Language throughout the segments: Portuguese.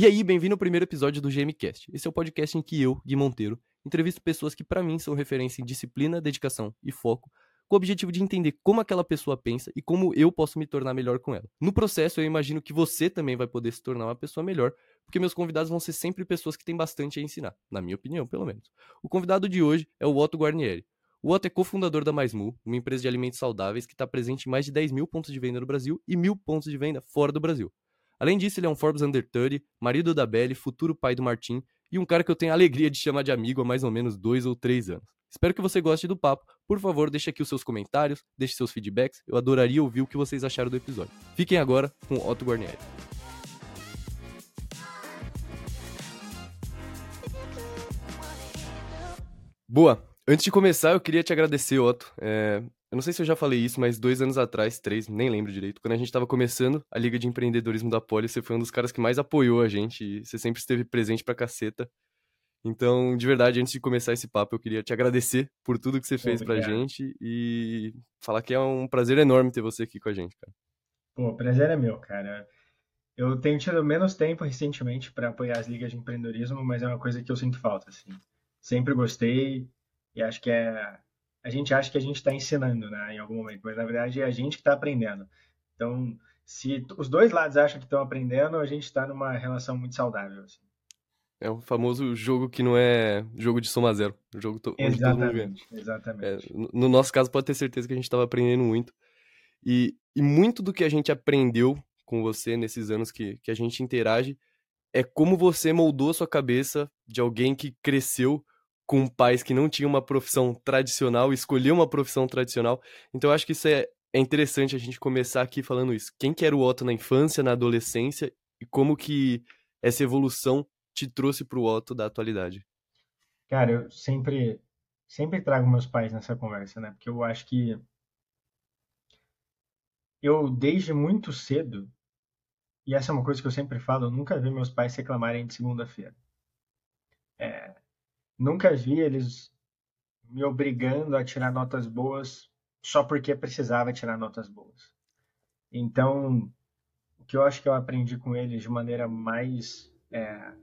E aí, bem-vindo ao primeiro episódio do GMcast. Esse é o podcast em que eu, Gui Monteiro, entrevisto pessoas que para mim são referência em disciplina, dedicação e foco, com o objetivo de entender como aquela pessoa pensa e como eu posso me tornar melhor com ela. No processo, eu imagino que você também vai poder se tornar uma pessoa melhor, porque meus convidados vão ser sempre pessoas que têm bastante a ensinar, na minha opinião, pelo menos. O convidado de hoje é o Otto Guarnieri. O Otto é cofundador da MaisMu, uma empresa de alimentos saudáveis que está presente em mais de 10 mil pontos de venda no Brasil e mil pontos de venda fora do Brasil. Além disso, ele é um Forbes Under 30, marido da Belly, futuro pai do Martim e um cara que eu tenho a alegria de chamar de amigo há mais ou menos dois ou três anos. Espero que você goste do papo. Por favor, deixe aqui os seus comentários, deixe seus feedbacks. Eu adoraria ouvir o que vocês acharam do episódio. Fiquem agora com Otto Guarnieri. Boa! Antes de começar, eu queria te agradecer, Otto. É, eu não sei se eu já falei isso, mas dois anos atrás, três, nem lembro direito, quando a gente estava começando a Liga de Empreendedorismo da Poli, você foi um dos caras que mais apoiou a gente e você sempre esteve presente pra caceta. Então, de verdade, antes de começar esse papo, eu queria te agradecer por tudo que você fez Obrigado. pra gente e falar que é um prazer enorme ter você aqui com a gente, cara. Pô, o prazer é meu, cara. Eu tenho tido menos tempo recentemente para apoiar as ligas de empreendedorismo, mas é uma coisa que eu sinto falta, assim. Sempre gostei, e acho que é. A gente acha que a gente está ensinando, né, em algum momento, mas na verdade é a gente que está aprendendo. Então, se os dois lados acham que estão aprendendo, a gente está numa relação muito saudável. Assim. É o famoso jogo que não é jogo de soma zero. Jogo to exatamente, exatamente. É, no nosso caso, pode ter certeza que a gente estava aprendendo muito. E, e muito do que a gente aprendeu com você nesses anos que, que a gente interage é como você moldou a sua cabeça de alguém que cresceu com pais que não tinham uma profissão tradicional, escolheu uma profissão tradicional. Então eu acho que isso é, é interessante a gente começar aqui falando isso. Quem que era o Otto na infância, na adolescência e como que essa evolução te trouxe para o Otto da atualidade? Cara, eu sempre sempre trago meus pais nessa conversa, né? Porque eu acho que eu desde muito cedo e essa é uma coisa que eu sempre falo, eu nunca vi meus pais reclamarem de segunda-feira. É, Nunca vi eles me obrigando a tirar notas boas só porque precisava tirar notas boas. Então, o que eu acho que eu aprendi com eles de maneira mais é,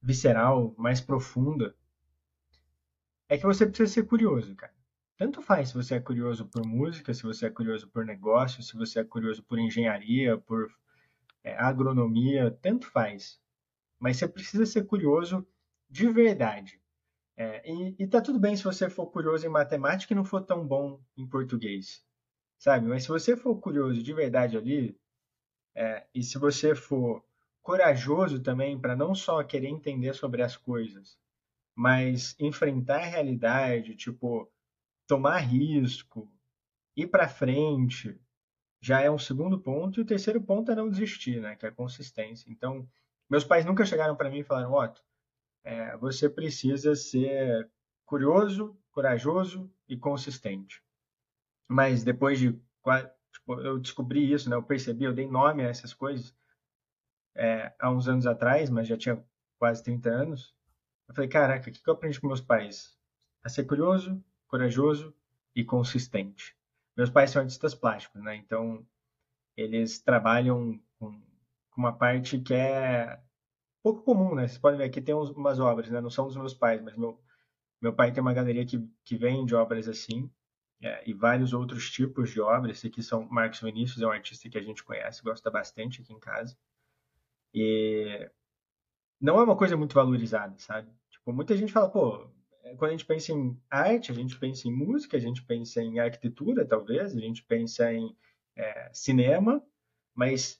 visceral, mais profunda, é que você precisa ser curioso, cara. Tanto faz se você é curioso por música, se você é curioso por negócio, se você é curioso por engenharia, por é, agronomia, tanto faz. Mas você precisa ser curioso de verdade. É, e, e tá tudo bem se você for curioso em matemática e não for tão bom em português, sabe? Mas se você for curioso de verdade ali, é, e se você for corajoso também para não só querer entender sobre as coisas, mas enfrentar a realidade, tipo, tomar risco, ir para frente, já é um segundo ponto. E o terceiro ponto é não desistir, né? Que é a consistência. Então, meus pais nunca chegaram para mim e falaram, Otto, é, você precisa ser curioso, corajoso e consistente. Mas depois de tipo, eu descobri isso, né? Eu percebi, eu dei nome a essas coisas é, há uns anos atrás, mas já tinha quase 30 anos. Eu falei, caraca, o que eu aprendi com meus pais? A ser curioso, corajoso e consistente. Meus pais são artistas plásticos, né? Então eles trabalham com uma parte que é pouco comum, né? Vocês podem ver aqui tem umas obras, né? Não são dos meus pais, mas meu, meu pai tem uma galeria que, que vende obras assim, é, e vários outros tipos de obras. Esse aqui são Marcos Vinícius, é um artista que a gente conhece, gosta bastante aqui em casa. E não é uma coisa muito valorizada, sabe? Tipo, muita gente fala, pô, quando a gente pensa em arte, a gente pensa em música, a gente pensa em arquitetura, talvez, a gente pensa em é, cinema, mas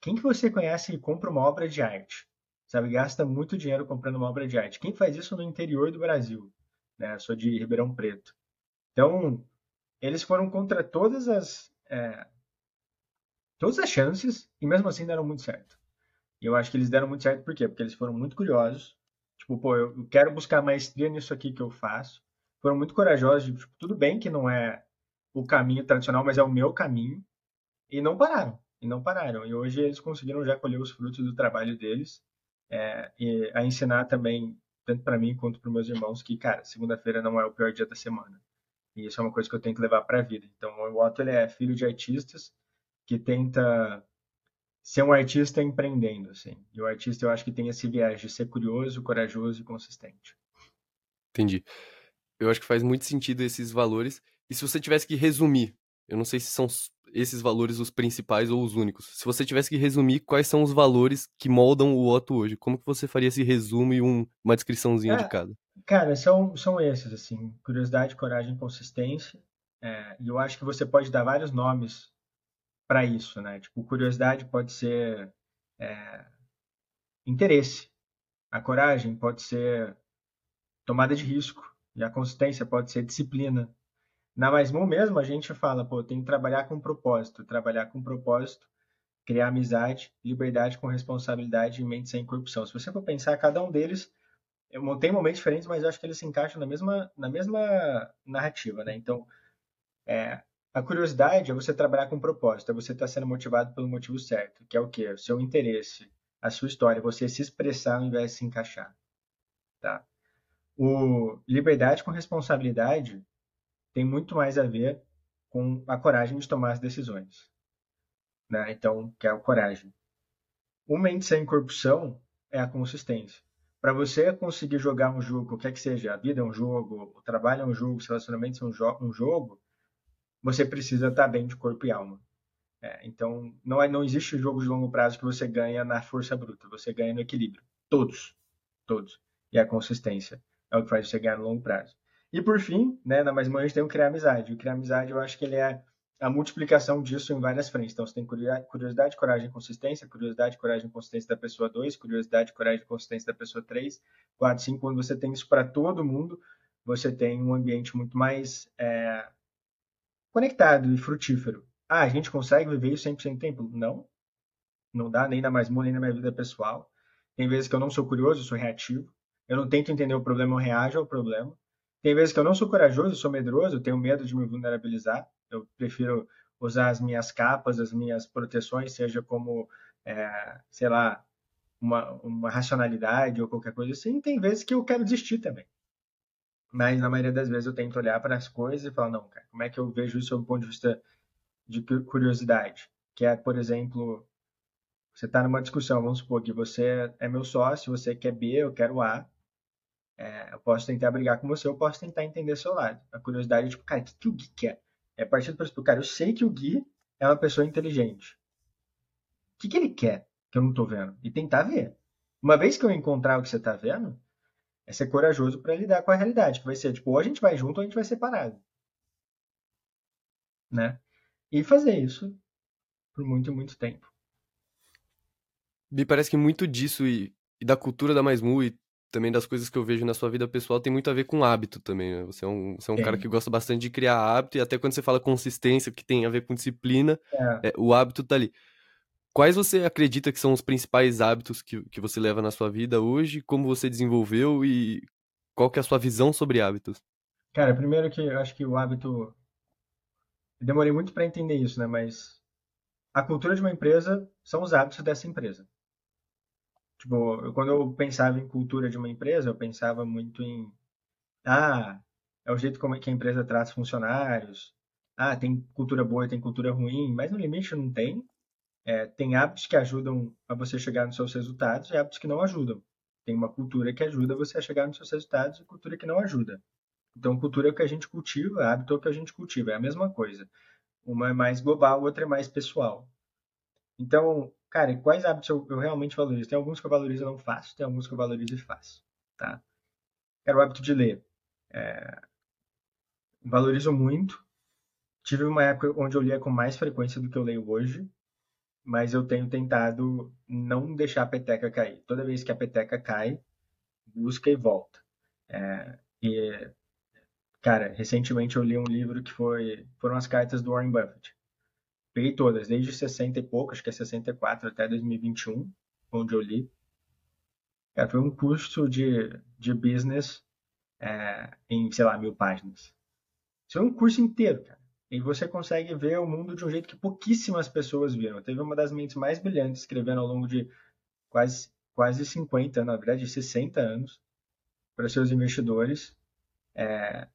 quem que você conhece que compra uma obra de arte? Sabe? Gasta muito dinheiro comprando uma obra de arte. Quem faz isso no interior do Brasil? Né? Sou de Ribeirão Preto. Então, eles foram contra todas as é, todas as chances e mesmo assim deram muito certo. E eu acho que eles deram muito certo por quê? Porque eles foram muito curiosos. Tipo, pô, eu quero buscar maestria nisso aqui que eu faço. Foram muito corajosos. De, tipo, tudo bem que não é o caminho tradicional, mas é o meu caminho. E não pararam. E não pararam. E hoje eles conseguiram já colher os frutos do trabalho deles é, a ensinar também, tanto para mim quanto para meus irmãos, que, cara, segunda-feira não é o pior dia da semana. E isso é uma coisa que eu tenho que levar para a vida. Então, o Otto ele é filho de artistas que tenta ser um artista empreendendo, assim. E o artista eu acho que tem esse viés de ser curioso, corajoso e consistente. Entendi. Eu acho que faz muito sentido esses valores. E se você tivesse que resumir, eu não sei se são esses valores os principais ou os únicos. Se você tivesse que resumir quais são os valores que moldam o Otto hoje, como que você faria esse resumo e um, uma descriçãozinha é, de cada? Cara, são, são esses, assim, curiosidade, coragem, consistência. É, e eu acho que você pode dar vários nomes para isso, né? Tipo, curiosidade pode ser é, interesse, a coragem pode ser tomada de risco e a consistência pode ser disciplina. Na Mais mesmo a gente fala, pô, tem que trabalhar com propósito, trabalhar com propósito, criar amizade, liberdade com responsabilidade e mente sem corrupção. Se você for pensar, cada um deles tem momentos diferentes, mas eu acho que eles se encaixam na mesma, na mesma narrativa, né? Então, é, a curiosidade é você trabalhar com propósito, é você estar tá sendo motivado pelo motivo certo, que é o quê? O seu interesse, a sua história, você se expressar ao invés de se encaixar. Tá? O liberdade com responsabilidade tem muito mais a ver com a coragem de tomar as decisões. Né? Então, que é a coragem. O mente sem corrupção é a consistência. Para você conseguir jogar um jogo, o que é que seja, a vida é um jogo, o trabalho é um jogo, os relacionamentos são um jogo, você precisa estar bem de corpo e alma. É, então, não, é, não existe jogo de longo prazo que você ganha na força bruta, você ganha no equilíbrio. Todos. Todos. E a consistência é o que faz você ganhar no longo prazo. E por fim, né, na mais uma a gente tem o criar amizade. O criar amizade, eu acho que ele é a multiplicação disso em várias frentes. Então, você tem curiosidade, coragem e consistência, curiosidade, coragem e consistência da pessoa 2, curiosidade, coragem e consistência da pessoa 3, 4, 5. Quando você tem isso para todo mundo, você tem um ambiente muito mais é, conectado e frutífero. Ah, a gente consegue viver isso 100% do tempo? Não. Não dá, nem na mais nem na minha vida pessoal. Tem vezes que eu não sou curioso, eu sou reativo. Eu não tento entender o problema, eu reajo ao problema. Tem vezes que eu não sou corajoso, sou medroso, tenho medo de me vulnerabilizar. Eu prefiro usar as minhas capas, as minhas proteções, seja como, é, sei lá, uma, uma racionalidade ou qualquer coisa assim. Tem vezes que eu quero desistir também. Mas na maioria das vezes eu tento olhar para as coisas e falar, não, cara, como é que eu vejo isso sob o ponto de vista de curiosidade? Que é, por exemplo, você está numa discussão, vamos supor que você é meu sócio, você quer B, eu quero A. É, eu posso tentar brigar com você, eu posso tentar entender seu lado. A curiosidade é tipo, cara, o que, que o Gui quer? É partindo para explicar, eu sei que o Gui é uma pessoa inteligente. O que, que ele quer que eu não estou vendo? E tentar ver. Uma vez que eu encontrar o que você está vendo, é ser corajoso para lidar com a realidade, que vai ser tipo, ou a gente vai junto ou a gente vai separado. Né? E fazer isso por muito, muito tempo. Me parece que muito disso e, e da cultura da Maismu e também das coisas que eu vejo na sua vida pessoal tem muito a ver com hábito também, né? Você é um, você é um cara que gosta bastante de criar hábito e até quando você fala consistência, que tem a ver com disciplina, é. É, o hábito tá ali. Quais você acredita que são os principais hábitos que, que você leva na sua vida hoje? Como você desenvolveu e qual que é a sua visão sobre hábitos? Cara, primeiro que eu acho que o hábito. Eu demorei muito para entender isso, né? Mas a cultura de uma empresa são os hábitos dessa empresa. Tipo, eu, quando eu pensava em cultura de uma empresa, eu pensava muito em. Ah, é o jeito como é que a empresa trata os funcionários. Ah, tem cultura boa e tem cultura ruim, mas no limite não tem. É, tem hábitos que ajudam a você chegar nos seus resultados e hábitos que não ajudam. Tem uma cultura que ajuda você a chegar nos seus resultados e cultura que não ajuda. Então, cultura é o que a gente cultiva, hábito é o que a gente cultiva, é a mesma coisa. Uma é mais global, outra é mais pessoal. Então, cara, quais hábitos eu, eu realmente valorizo? Tem alguns que eu valorizo e não faço, tem alguns que eu valorizo e faço, tá? Quero o hábito de ler. É, valorizo muito. Tive uma época onde eu lia com mais frequência do que eu leio hoje, mas eu tenho tentado não deixar a peteca cair. Toda vez que a peteca cai, busca e volta. É, e, cara, recentemente eu li um livro que foi foram as cartas do Warren Buffett. Peguei todas, desde 60 e pouco, acho que é 64 até 2021, onde eu li. Cara, foi um curso de, de business é, em, sei lá, mil páginas. Isso foi um curso inteiro, cara. E você consegue ver o mundo de um jeito que pouquíssimas pessoas viram. Teve uma das mentes mais brilhantes escrevendo ao longo de quase, quase 50, na verdade 60 anos, para seus investidores. É,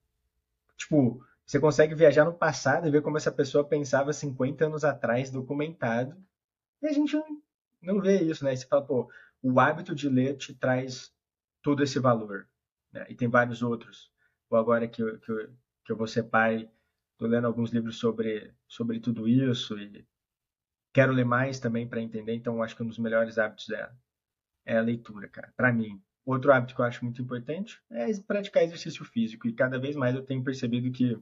tipo, você consegue viajar no passado e ver como essa pessoa pensava 50 anos atrás, documentado. E a gente não vê isso, né? E você fala, pô, o hábito de ler te traz todo esse valor. Né? E tem vários outros. Ou agora que eu, que, eu, que eu vou ser pai, estou lendo alguns livros sobre, sobre tudo isso e quero ler mais também para entender. Então, acho que um dos melhores hábitos é, é a leitura, cara, para mim. Outro hábito que eu acho muito importante é praticar exercício físico. E cada vez mais eu tenho percebido que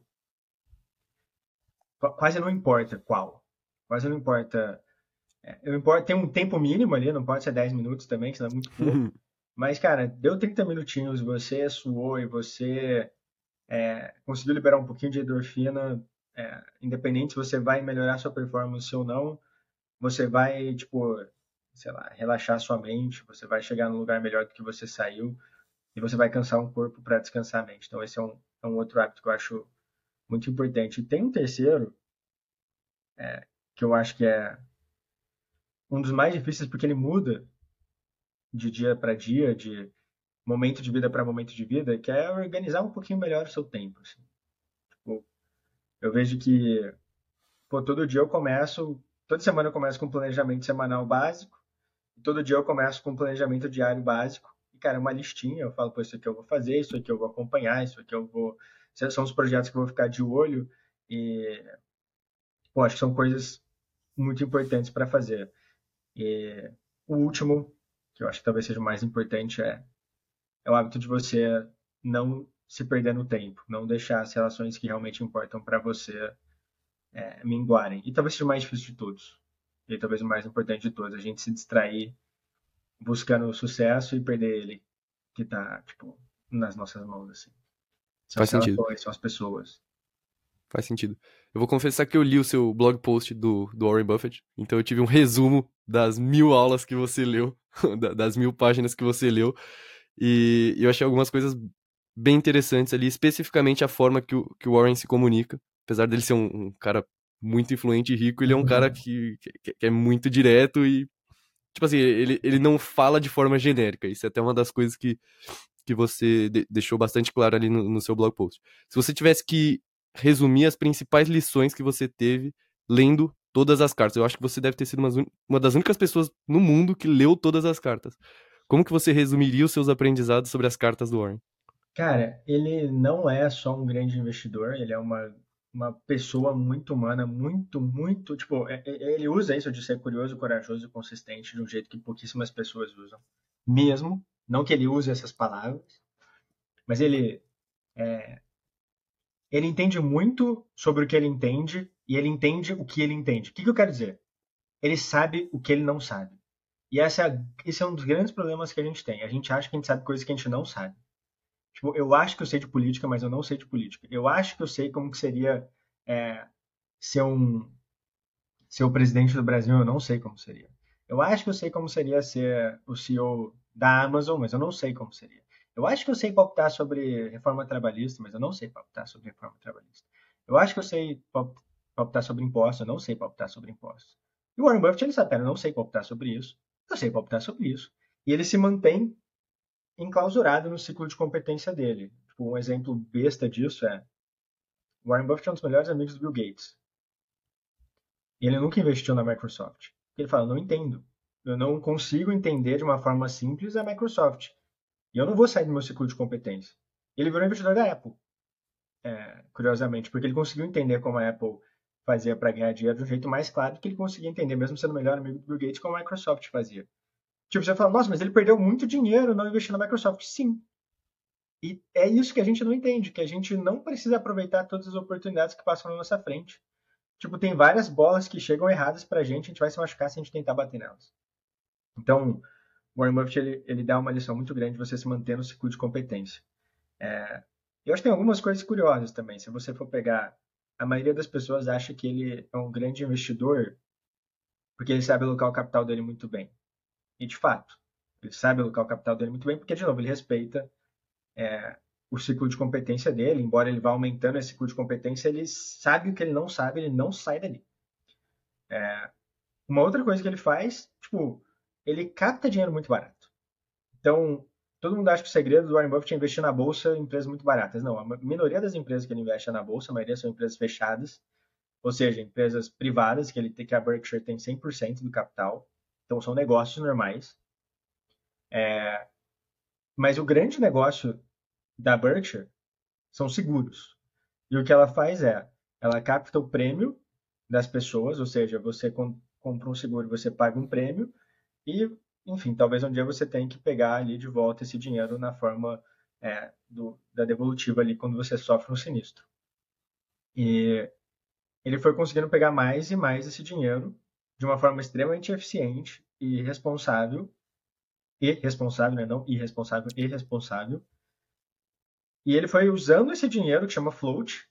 quase não importa qual. Quase não importa. É, eu importo, tem um tempo mínimo ali, não pode ser 10 minutos também, senão é muito pouco. Mas, cara, deu 30 minutinhos, você suou e você é, conseguiu liberar um pouquinho de endorfina, é, independente se você vai melhorar sua performance ou não, você vai, tipo, sei lá, relaxar sua mente, você vai chegar num lugar melhor do que você saiu e você vai cansar um corpo para descansar a mente. Então, esse é um, é um outro hábito que eu acho muito importante. E tem um terceiro, é, que eu acho que é um dos mais difíceis porque ele muda de dia para dia, de momento de vida para momento de vida, que é organizar um pouquinho melhor o seu tempo. Assim. Tipo, eu vejo que pô, todo dia eu começo, toda semana eu começo com um planejamento semanal básico, todo dia eu começo com um planejamento diário básico. E, cara, uma listinha, eu falo, pô, isso aqui eu vou fazer, isso aqui eu vou acompanhar, isso aqui eu vou. São os projetos que eu vou ficar de olho. E, acho que são coisas muito importantes para fazer. E o último que eu acho que talvez seja o mais importante, é, é o hábito de você não se perder no tempo, não deixar as relações que realmente importam para você é, minguarem. E talvez seja o mais difícil de todos. E talvez o mais importante de todos, a gente se distrair buscando o sucesso e perder ele, que está tipo, nas nossas mãos, assim. São Faz sentido. São as pessoas. Faz sentido. Eu vou confessar que eu li o seu blog post do, do Warren Buffett, então eu tive um resumo das mil aulas que você leu, das mil páginas que você leu, e eu achei algumas coisas bem interessantes ali, especificamente a forma que o, que o Warren se comunica. Apesar dele ser um, um cara muito influente e rico, ele é um cara que, que, que, é muito direto e, tipo assim, ele, ele não fala de forma genérica. Isso é até uma das coisas que, que você de, deixou bastante claro ali no, no seu blog post. Se você tivesse que resumir as principais lições que você teve lendo todas as cartas. Eu acho que você deve ter sido uma, uma das únicas pessoas no mundo que leu todas as cartas. Como que você resumiria os seus aprendizados sobre as cartas do Warren? Cara, ele não é só um grande investidor, ele é uma, uma pessoa muito humana, muito, muito. Tipo, é, é, ele usa isso de ser curioso, corajoso e consistente de um jeito que pouquíssimas pessoas usam. Mesmo, não que ele use essas palavras, mas ele é, ele entende muito sobre o que ele entende e ele entende o que ele entende. O que, que eu quero dizer? Ele sabe o que ele não sabe. E essa é, esse é um dos grandes problemas que a gente tem. A gente acha que a gente sabe coisas que a gente não sabe. Tipo, eu acho que eu sei de política, mas eu não sei de política. Eu acho que eu sei como que seria é, ser um ser o presidente do Brasil, eu não sei como seria. Eu acho que eu sei como seria ser o CEO da Amazon, mas eu não sei como seria. Eu acho que eu sei palpitar sobre reforma trabalhista, mas eu não sei palpitar sobre reforma trabalhista. Eu acho que eu sei palpitar sobre impostos, eu não sei palpitar sobre impostos. E o Warren Buffett, ele sabe, eu não sei palpitar sobre isso, eu sei palpitar sobre isso. E ele se mantém enclausurado no ciclo de competência dele. Tipo, um exemplo besta disso é Warren Buffett é um dos melhores amigos do Bill Gates. E ele nunca investiu na Microsoft. Ele fala, não entendo. Eu não consigo entender de uma forma simples a Microsoft. E eu não vou sair do meu ciclo de competência. Ele virou investidor da Apple, é, curiosamente, porque ele conseguiu entender como a Apple fazia para ganhar dinheiro de um jeito mais claro do que ele conseguia entender, mesmo sendo o melhor amigo do Bill Gates, como a Microsoft fazia. Tipo, você fala, nossa, mas ele perdeu muito dinheiro não investindo na Microsoft. Sim. E é isso que a gente não entende, que a gente não precisa aproveitar todas as oportunidades que passam na nossa frente. Tipo, tem várias bolas que chegam erradas pra gente, a gente vai se machucar se a gente tentar bater nelas. Então, Warren Buffett ele, ele dá uma lição muito grande de você se manter no ciclo de competência. É, eu acho que tem algumas coisas curiosas também. Se você for pegar, a maioria das pessoas acha que ele é um grande investidor porque ele sabe alocar o capital dele muito bem. E de fato, ele sabe alocar o capital dele muito bem porque, de novo, ele respeita é, o ciclo de competência dele. Embora ele vá aumentando esse ciclo de competência, ele sabe o que ele não sabe, ele não sai dali. É, uma outra coisa que ele faz, tipo, ele capta dinheiro muito barato. Então, todo mundo acha que o segredo do Warren Buffett é investir na bolsa em empresas muito baratas. Não, a minoria das empresas que ele investe é na bolsa, a maioria são empresas fechadas, ou seja, empresas privadas, que, ele, que a Berkshire tem 100% do capital, então são negócios normais. É, mas o grande negócio da Berkshire são seguros. E o que ela faz é, ela capta o prêmio das pessoas, ou seja, você compra um seguro, você paga um prêmio e, enfim, talvez um dia você tenha que pegar ali de volta esse dinheiro na forma é, do, da devolutiva ali quando você sofre um sinistro. E ele foi conseguindo pegar mais e mais esse dinheiro de uma forma extremamente eficiente e responsável, e responsável, né? não irresponsável, irresponsável. E ele foi usando esse dinheiro que chama float,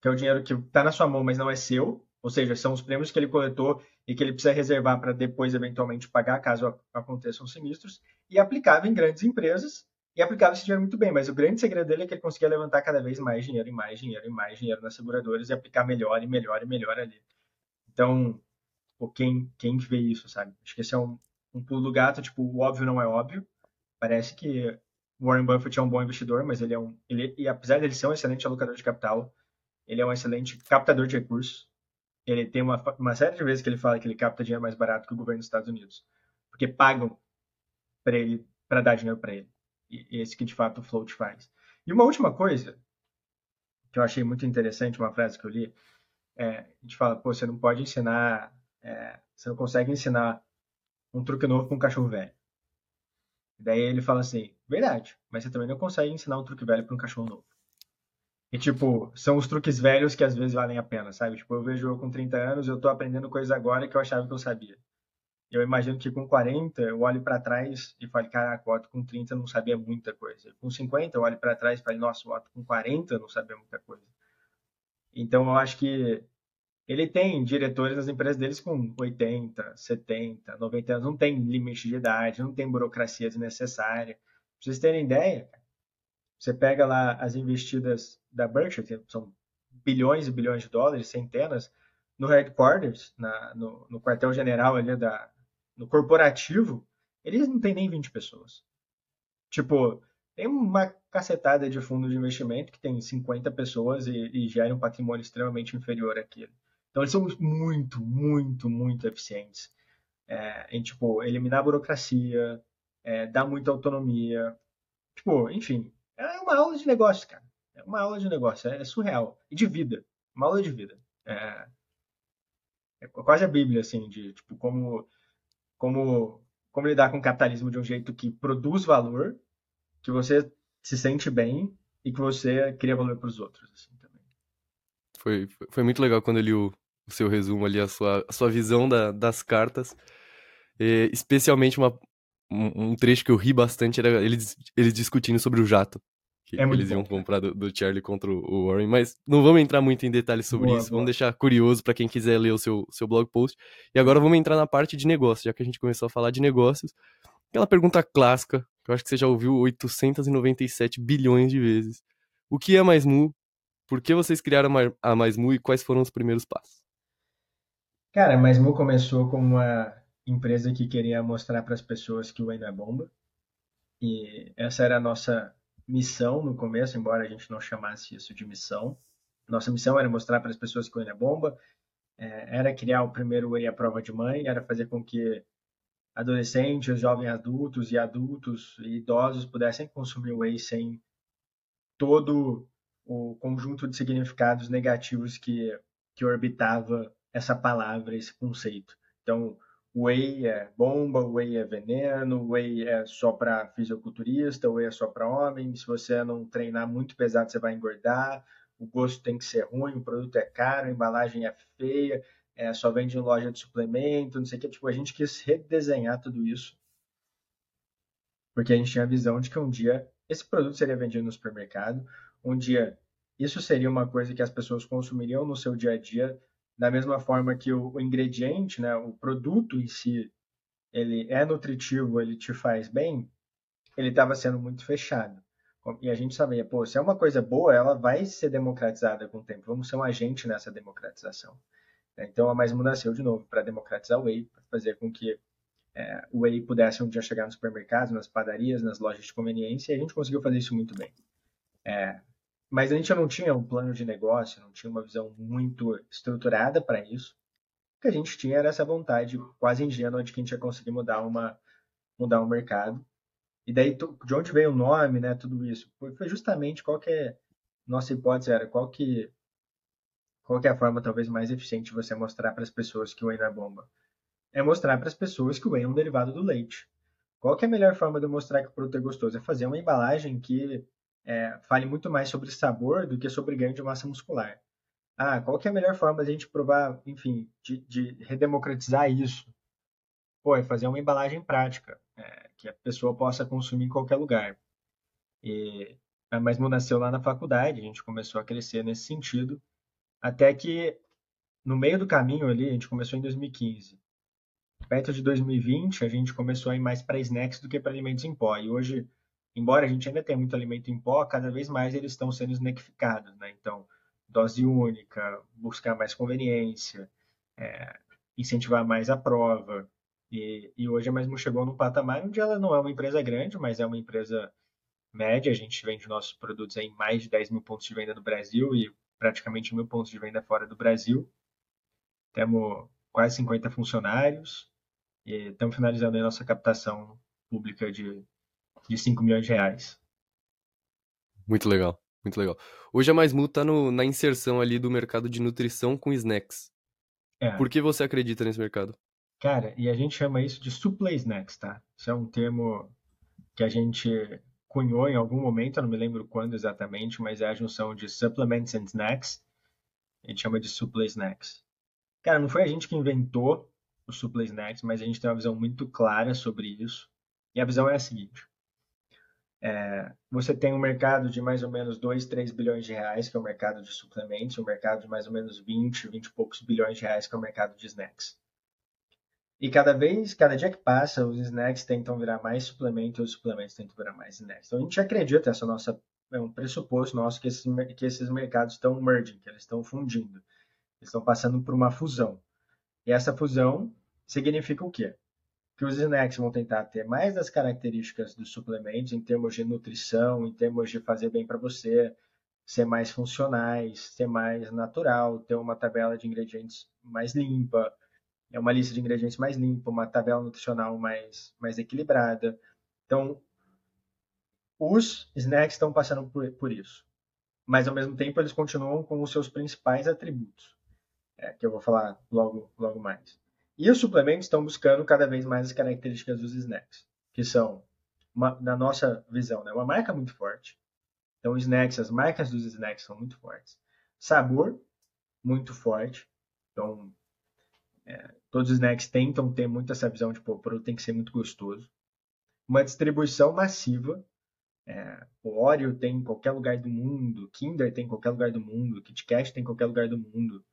que é o dinheiro que está na sua mão, mas não é seu, ou seja, são os prêmios que ele coletou e que ele precisa reservar para depois eventualmente pagar caso aconteçam sinistros, e aplicava em grandes empresas e aplicava esse dinheiro muito bem, mas o grande segredo dele é que ele conseguia levantar cada vez mais dinheiro e mais dinheiro e mais dinheiro nas seguradoras e aplicar melhor e melhor e melhor ali. Então, pô, quem, quem vê isso, sabe? Acho que esse é um, um pulo do gato, tipo, o óbvio não é óbvio. Parece que Warren Buffett é um bom investidor, mas ele é um. Ele, e apesar dele ser um excelente alocador de capital, ele é um excelente captador de recursos. Ele tem uma, uma série de vezes que ele fala que ele capta dinheiro mais barato que o governo dos Estados Unidos. Porque pagam para ele, para dar dinheiro para ele esse que de fato o float faz. E uma última coisa que eu achei muito interessante, uma frase que eu li, é, a gente fala, pô, você não pode ensinar, é, você não consegue ensinar um truque novo para um cachorro velho. Daí ele fala assim, verdade, mas você também não consegue ensinar um truque velho para um cachorro novo. E, tipo, são os truques velhos que às vezes valem a pena, sabe? Tipo, eu vejo eu com 30 anos, eu tô aprendendo coisas agora que eu achava que eu sabia eu imagino que com 40 eu olho para trás e falo, caraca, o Otto com 30 não sabia muita coisa. Com 50 eu olho para trás e falo, nossa, o Otto com 40 não sabia muita coisa. Então eu acho que ele tem diretores nas empresas deles com 80, 70, 90 anos, não tem limite de idade, não tem burocracia desnecessária. Pra vocês terem ideia, você pega lá as investidas da Berkshire, que são bilhões e bilhões de dólares, centenas, no headquarters, na, no, no quartel-general ali da, no corporativo, eles não têm nem 20 pessoas. Tipo, tem uma cacetada de fundo de investimento que tem 50 pessoas e, e gera um patrimônio extremamente inferior àquilo. Então, eles são muito, muito, muito eficientes é, em, tipo, eliminar a burocracia, é, dar muita autonomia. Tipo, enfim, é uma aula de negócio, cara. É uma aula de negócio, é, é surreal. E de vida. Uma aula de vida. É, é quase a Bíblia, assim, de, tipo, como como, como lidar com o capitalismo de um jeito que produz valor, que você se sente bem e que você cria valor para os outros. Assim, também. Foi, foi muito legal quando eu li o, o seu resumo ali, a sua, a sua visão da, das cartas. E, especialmente uma, um, um, trecho que eu ri bastante era eles, eles discutindo sobre o jato que é eles iam comprar do, do, Charlie contra o Warren, mas não vamos entrar muito em detalhes sobre boa, isso, boa. vamos deixar curioso para quem quiser ler o seu, seu blog post. E agora vamos entrar na parte de negócios, já que a gente começou a falar de negócios. Aquela pergunta clássica, que eu acho que você já ouviu 897 bilhões de vezes. O que é Mais Mu? Por que vocês criaram a Mais Mu e quais foram os primeiros passos? Cara, a Mais Mu começou como uma empresa que queria mostrar para as pessoas que o Whey não é bomba. E essa era a nossa missão no começo, embora a gente não chamasse isso de missão. Nossa missão era mostrar para as pessoas que o whey é bomba, é, era criar o primeiro whey à prova de mãe, era fazer com que adolescentes, jovens adultos e adultos e idosos pudessem consumir whey sem todo o conjunto de significados negativos que, que orbitava essa palavra, esse conceito. Então, whey é bomba, whey é veneno, whey é só para fisiculturista, whey é só para homem. Se você não treinar muito pesado, você vai engordar. O gosto tem que ser ruim, o produto é caro, a embalagem é feia, é, só vende em loja de suplemento, não sei o que. Tipo, a gente quis redesenhar tudo isso porque a gente tinha a visão de que um dia esse produto seria vendido no supermercado, um dia isso seria uma coisa que as pessoas consumiriam no seu dia a dia da mesma forma que o, o ingrediente, né, o produto em si, ele é nutritivo, ele te faz bem, ele estava sendo muito fechado. E a gente sabia, pô, se é uma coisa boa, ela vai ser democratizada com o tempo. Vamos ser um agente nessa democratização. Então a Mais nasceu de novo para democratizar o whey, para fazer com que é, o whey pudesse um dia chegar nos supermercados, nas padarias, nas lojas de conveniência, e a gente conseguiu fazer isso muito bem. É, mas a gente não tinha um plano de negócio, não tinha uma visão muito estruturada para isso. O que a gente tinha era essa vontade quase ingênua de que a gente ia conseguir mudar, uma, mudar o um mercado. E daí, de onde veio o nome, né, tudo isso? Foi justamente qual que é, nossa hipótese era, qual que, qual que é a forma talvez mais eficiente de você mostrar para as pessoas que o whey não é bomba? É mostrar para as pessoas que o whey é um derivado do leite. Qual que é a melhor forma de mostrar que o produto é gostoso? É fazer uma embalagem que é, fale muito mais sobre sabor do que sobre ganho de massa muscular. Ah, qual que é a melhor forma de a gente provar, enfim, de, de redemocratizar isso? Pô, é fazer uma embalagem prática, é, que a pessoa possa consumir em qualquer lugar. E a Mesmo nasceu lá na faculdade, a gente começou a crescer nesse sentido, até que no meio do caminho ali, a gente começou em 2015. Perto de 2020, a gente começou a ir mais para snacks do que para alimentos em pó. E hoje embora a gente ainda tenha muito alimento em pó, cada vez mais eles estão sendo snackificados, né? Então, dose única, buscar mais conveniência, é, incentivar mais a prova. E, e, hoje a Mesmo chegou num patamar onde ela não é uma empresa grande, mas é uma empresa média. A gente vende nossos produtos em mais de 10 mil pontos de venda no Brasil e praticamente mil pontos de venda fora do Brasil. Temos quase 50 funcionários e estamos finalizando a nossa captação pública de de 5 milhões de reais. Muito legal, muito legal. Hoje a Mais Mu tá no, na inserção ali do mercado de nutrição com snacks. É. Por que você acredita nesse mercado? Cara, e a gente chama isso de supply snacks, tá? Isso é um termo que a gente cunhou em algum momento, eu não me lembro quando exatamente, mas é a junção de supplements and snacks. A gente chama de supply snacks. Cara, não foi a gente que inventou os supply snacks, mas a gente tem uma visão muito clara sobre isso. E a visão é a seguinte: é, você tem um mercado de mais ou menos 2, 3 bilhões de reais, que é o mercado de suplementos, um mercado de mais ou menos 20, 20 e poucos bilhões de reais, que é o mercado de snacks. E cada vez, cada dia que passa, os snacks tentam virar mais suplementos e os suplementos tentam virar mais snacks. Então a gente acredita, essa nossa é um pressuposto nosso que esses, que esses mercados estão merging, que eles estão fundindo. Eles estão passando por uma fusão. E essa fusão significa o quê? Que os snacks vão tentar ter mais das características dos suplementos em termos de nutrição, em termos de fazer bem para você, ser mais funcionais, ser mais natural, ter uma tabela de ingredientes mais limpa, é uma lista de ingredientes mais limpa, uma tabela nutricional mais, mais equilibrada. Então, os snacks estão passando por, por isso. Mas, ao mesmo tempo, eles continuam com os seus principais atributos, é, que eu vou falar logo, logo mais. E os suplementos estão buscando cada vez mais as características dos snacks, que são, uma, na nossa visão, né, uma marca muito forte. Então, snacks, as marcas dos snacks são muito fortes. Sabor, muito forte. Então, é, todos os snacks tentam ter muito essa visão de, pô, o produto tem que ser muito gostoso. Uma distribuição massiva. É, o Oreo tem em qualquer lugar do mundo, Kinder tem em qualquer lugar do mundo, Kit Kat tem em qualquer lugar do mundo.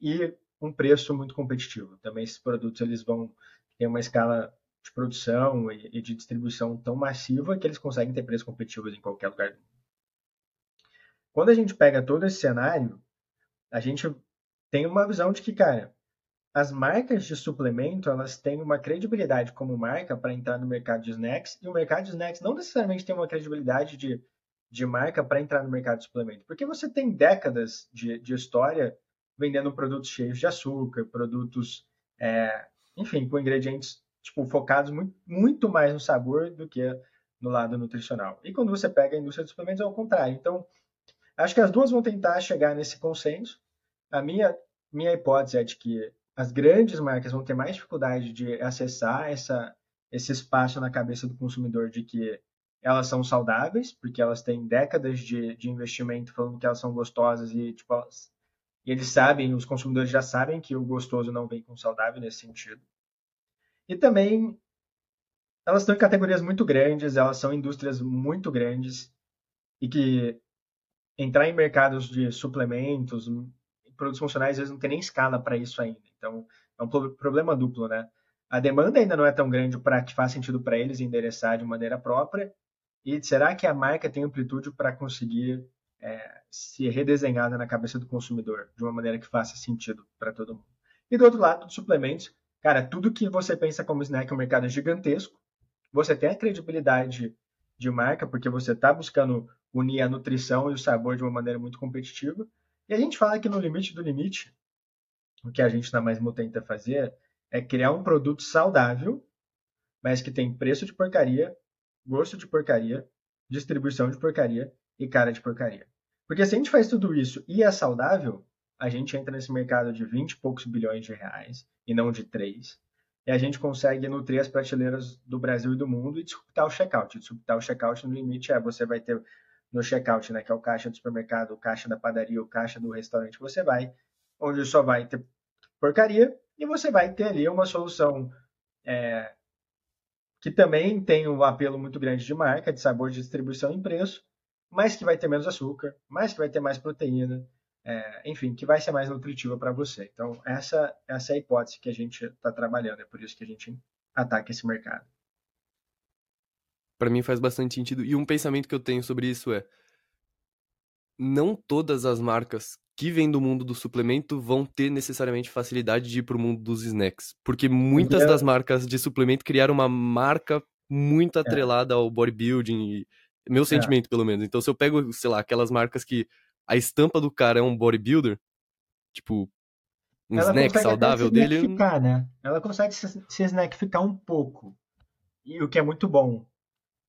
E um preço muito competitivo. Também esses produtos eles vão ter uma escala de produção e de distribuição tão massiva que eles conseguem ter preços competitivos em qualquer lugar do mundo. Quando a gente pega todo esse cenário, a gente tem uma visão de que, cara, as marcas de suplemento, elas têm uma credibilidade como marca para entrar no mercado de snacks, e o mercado de snacks não necessariamente tem uma credibilidade de, de marca para entrar no mercado de suplemento, porque você tem décadas de, de história vendendo produtos cheios de açúcar, produtos, é, enfim, com ingredientes tipo, focados muito, muito mais no sabor do que no lado nutricional. E quando você pega a indústria de suplementos, é o contrário. Então, acho que as duas vão tentar chegar nesse consenso. A minha, minha hipótese é de que as grandes marcas vão ter mais dificuldade de acessar essa, esse espaço na cabeça do consumidor de que elas são saudáveis, porque elas têm décadas de, de investimento falando que elas são gostosas e tipo, elas e eles sabem, os consumidores já sabem que o gostoso não vem com saudável nesse sentido. E também elas estão em categorias muito grandes, elas são indústrias muito grandes e que entrar em mercados de suplementos, produtos funcionais, às vezes não tem nem escala para isso ainda. Então, é um problema duplo, né? A demanda ainda não é tão grande para que faça sentido para eles endereçar de maneira própria. E será que a marca tem amplitude para conseguir é, se redesenhada na cabeça do consumidor de uma maneira que faça sentido para todo mundo. E do outro lado, suplementos, cara, tudo que você pensa como snack é um mercado gigantesco. Você tem a credibilidade de marca porque você está buscando unir a nutrição e o sabor de uma maneira muito competitiva. E a gente fala que no limite do limite, o que a gente na Mais tenta fazer é criar um produto saudável, mas que tem preço de porcaria, gosto de porcaria, distribuição de porcaria e cara de porcaria. Porque se a gente faz tudo isso e é saudável, a gente entra nesse mercado de 20 e poucos bilhões de reais e não de 3. E a gente consegue nutrir as prateleiras do Brasil e do mundo e disputar o checkout. Disputar o checkout no limite é você vai ter no checkout, né, que é o caixa do supermercado, o caixa da padaria, o caixa do restaurante, você vai, onde só vai ter porcaria e você vai ter ali uma solução é, que também tem um apelo muito grande de marca, de sabor, de distribuição e preço, mas que vai ter menos açúcar, mas que vai ter mais proteína, é, enfim, que vai ser mais nutritiva para você. Então, essa, essa é a hipótese que a gente está trabalhando, é por isso que a gente ataca esse mercado. Para mim faz bastante sentido. E um pensamento que eu tenho sobre isso é: não todas as marcas que vêm do mundo do suplemento vão ter necessariamente facilidade de ir para o mundo dos snacks. Porque muitas é. das marcas de suplemento criaram uma marca muito é. atrelada é. ao bodybuilding. Meu é. sentimento, pelo menos. Então, se eu pego, sei lá, aquelas marcas que a estampa do cara é um bodybuilder, tipo, um ela snack saudável dele. Né? Ela consegue se, se snackificar um pouco. E o que é muito bom.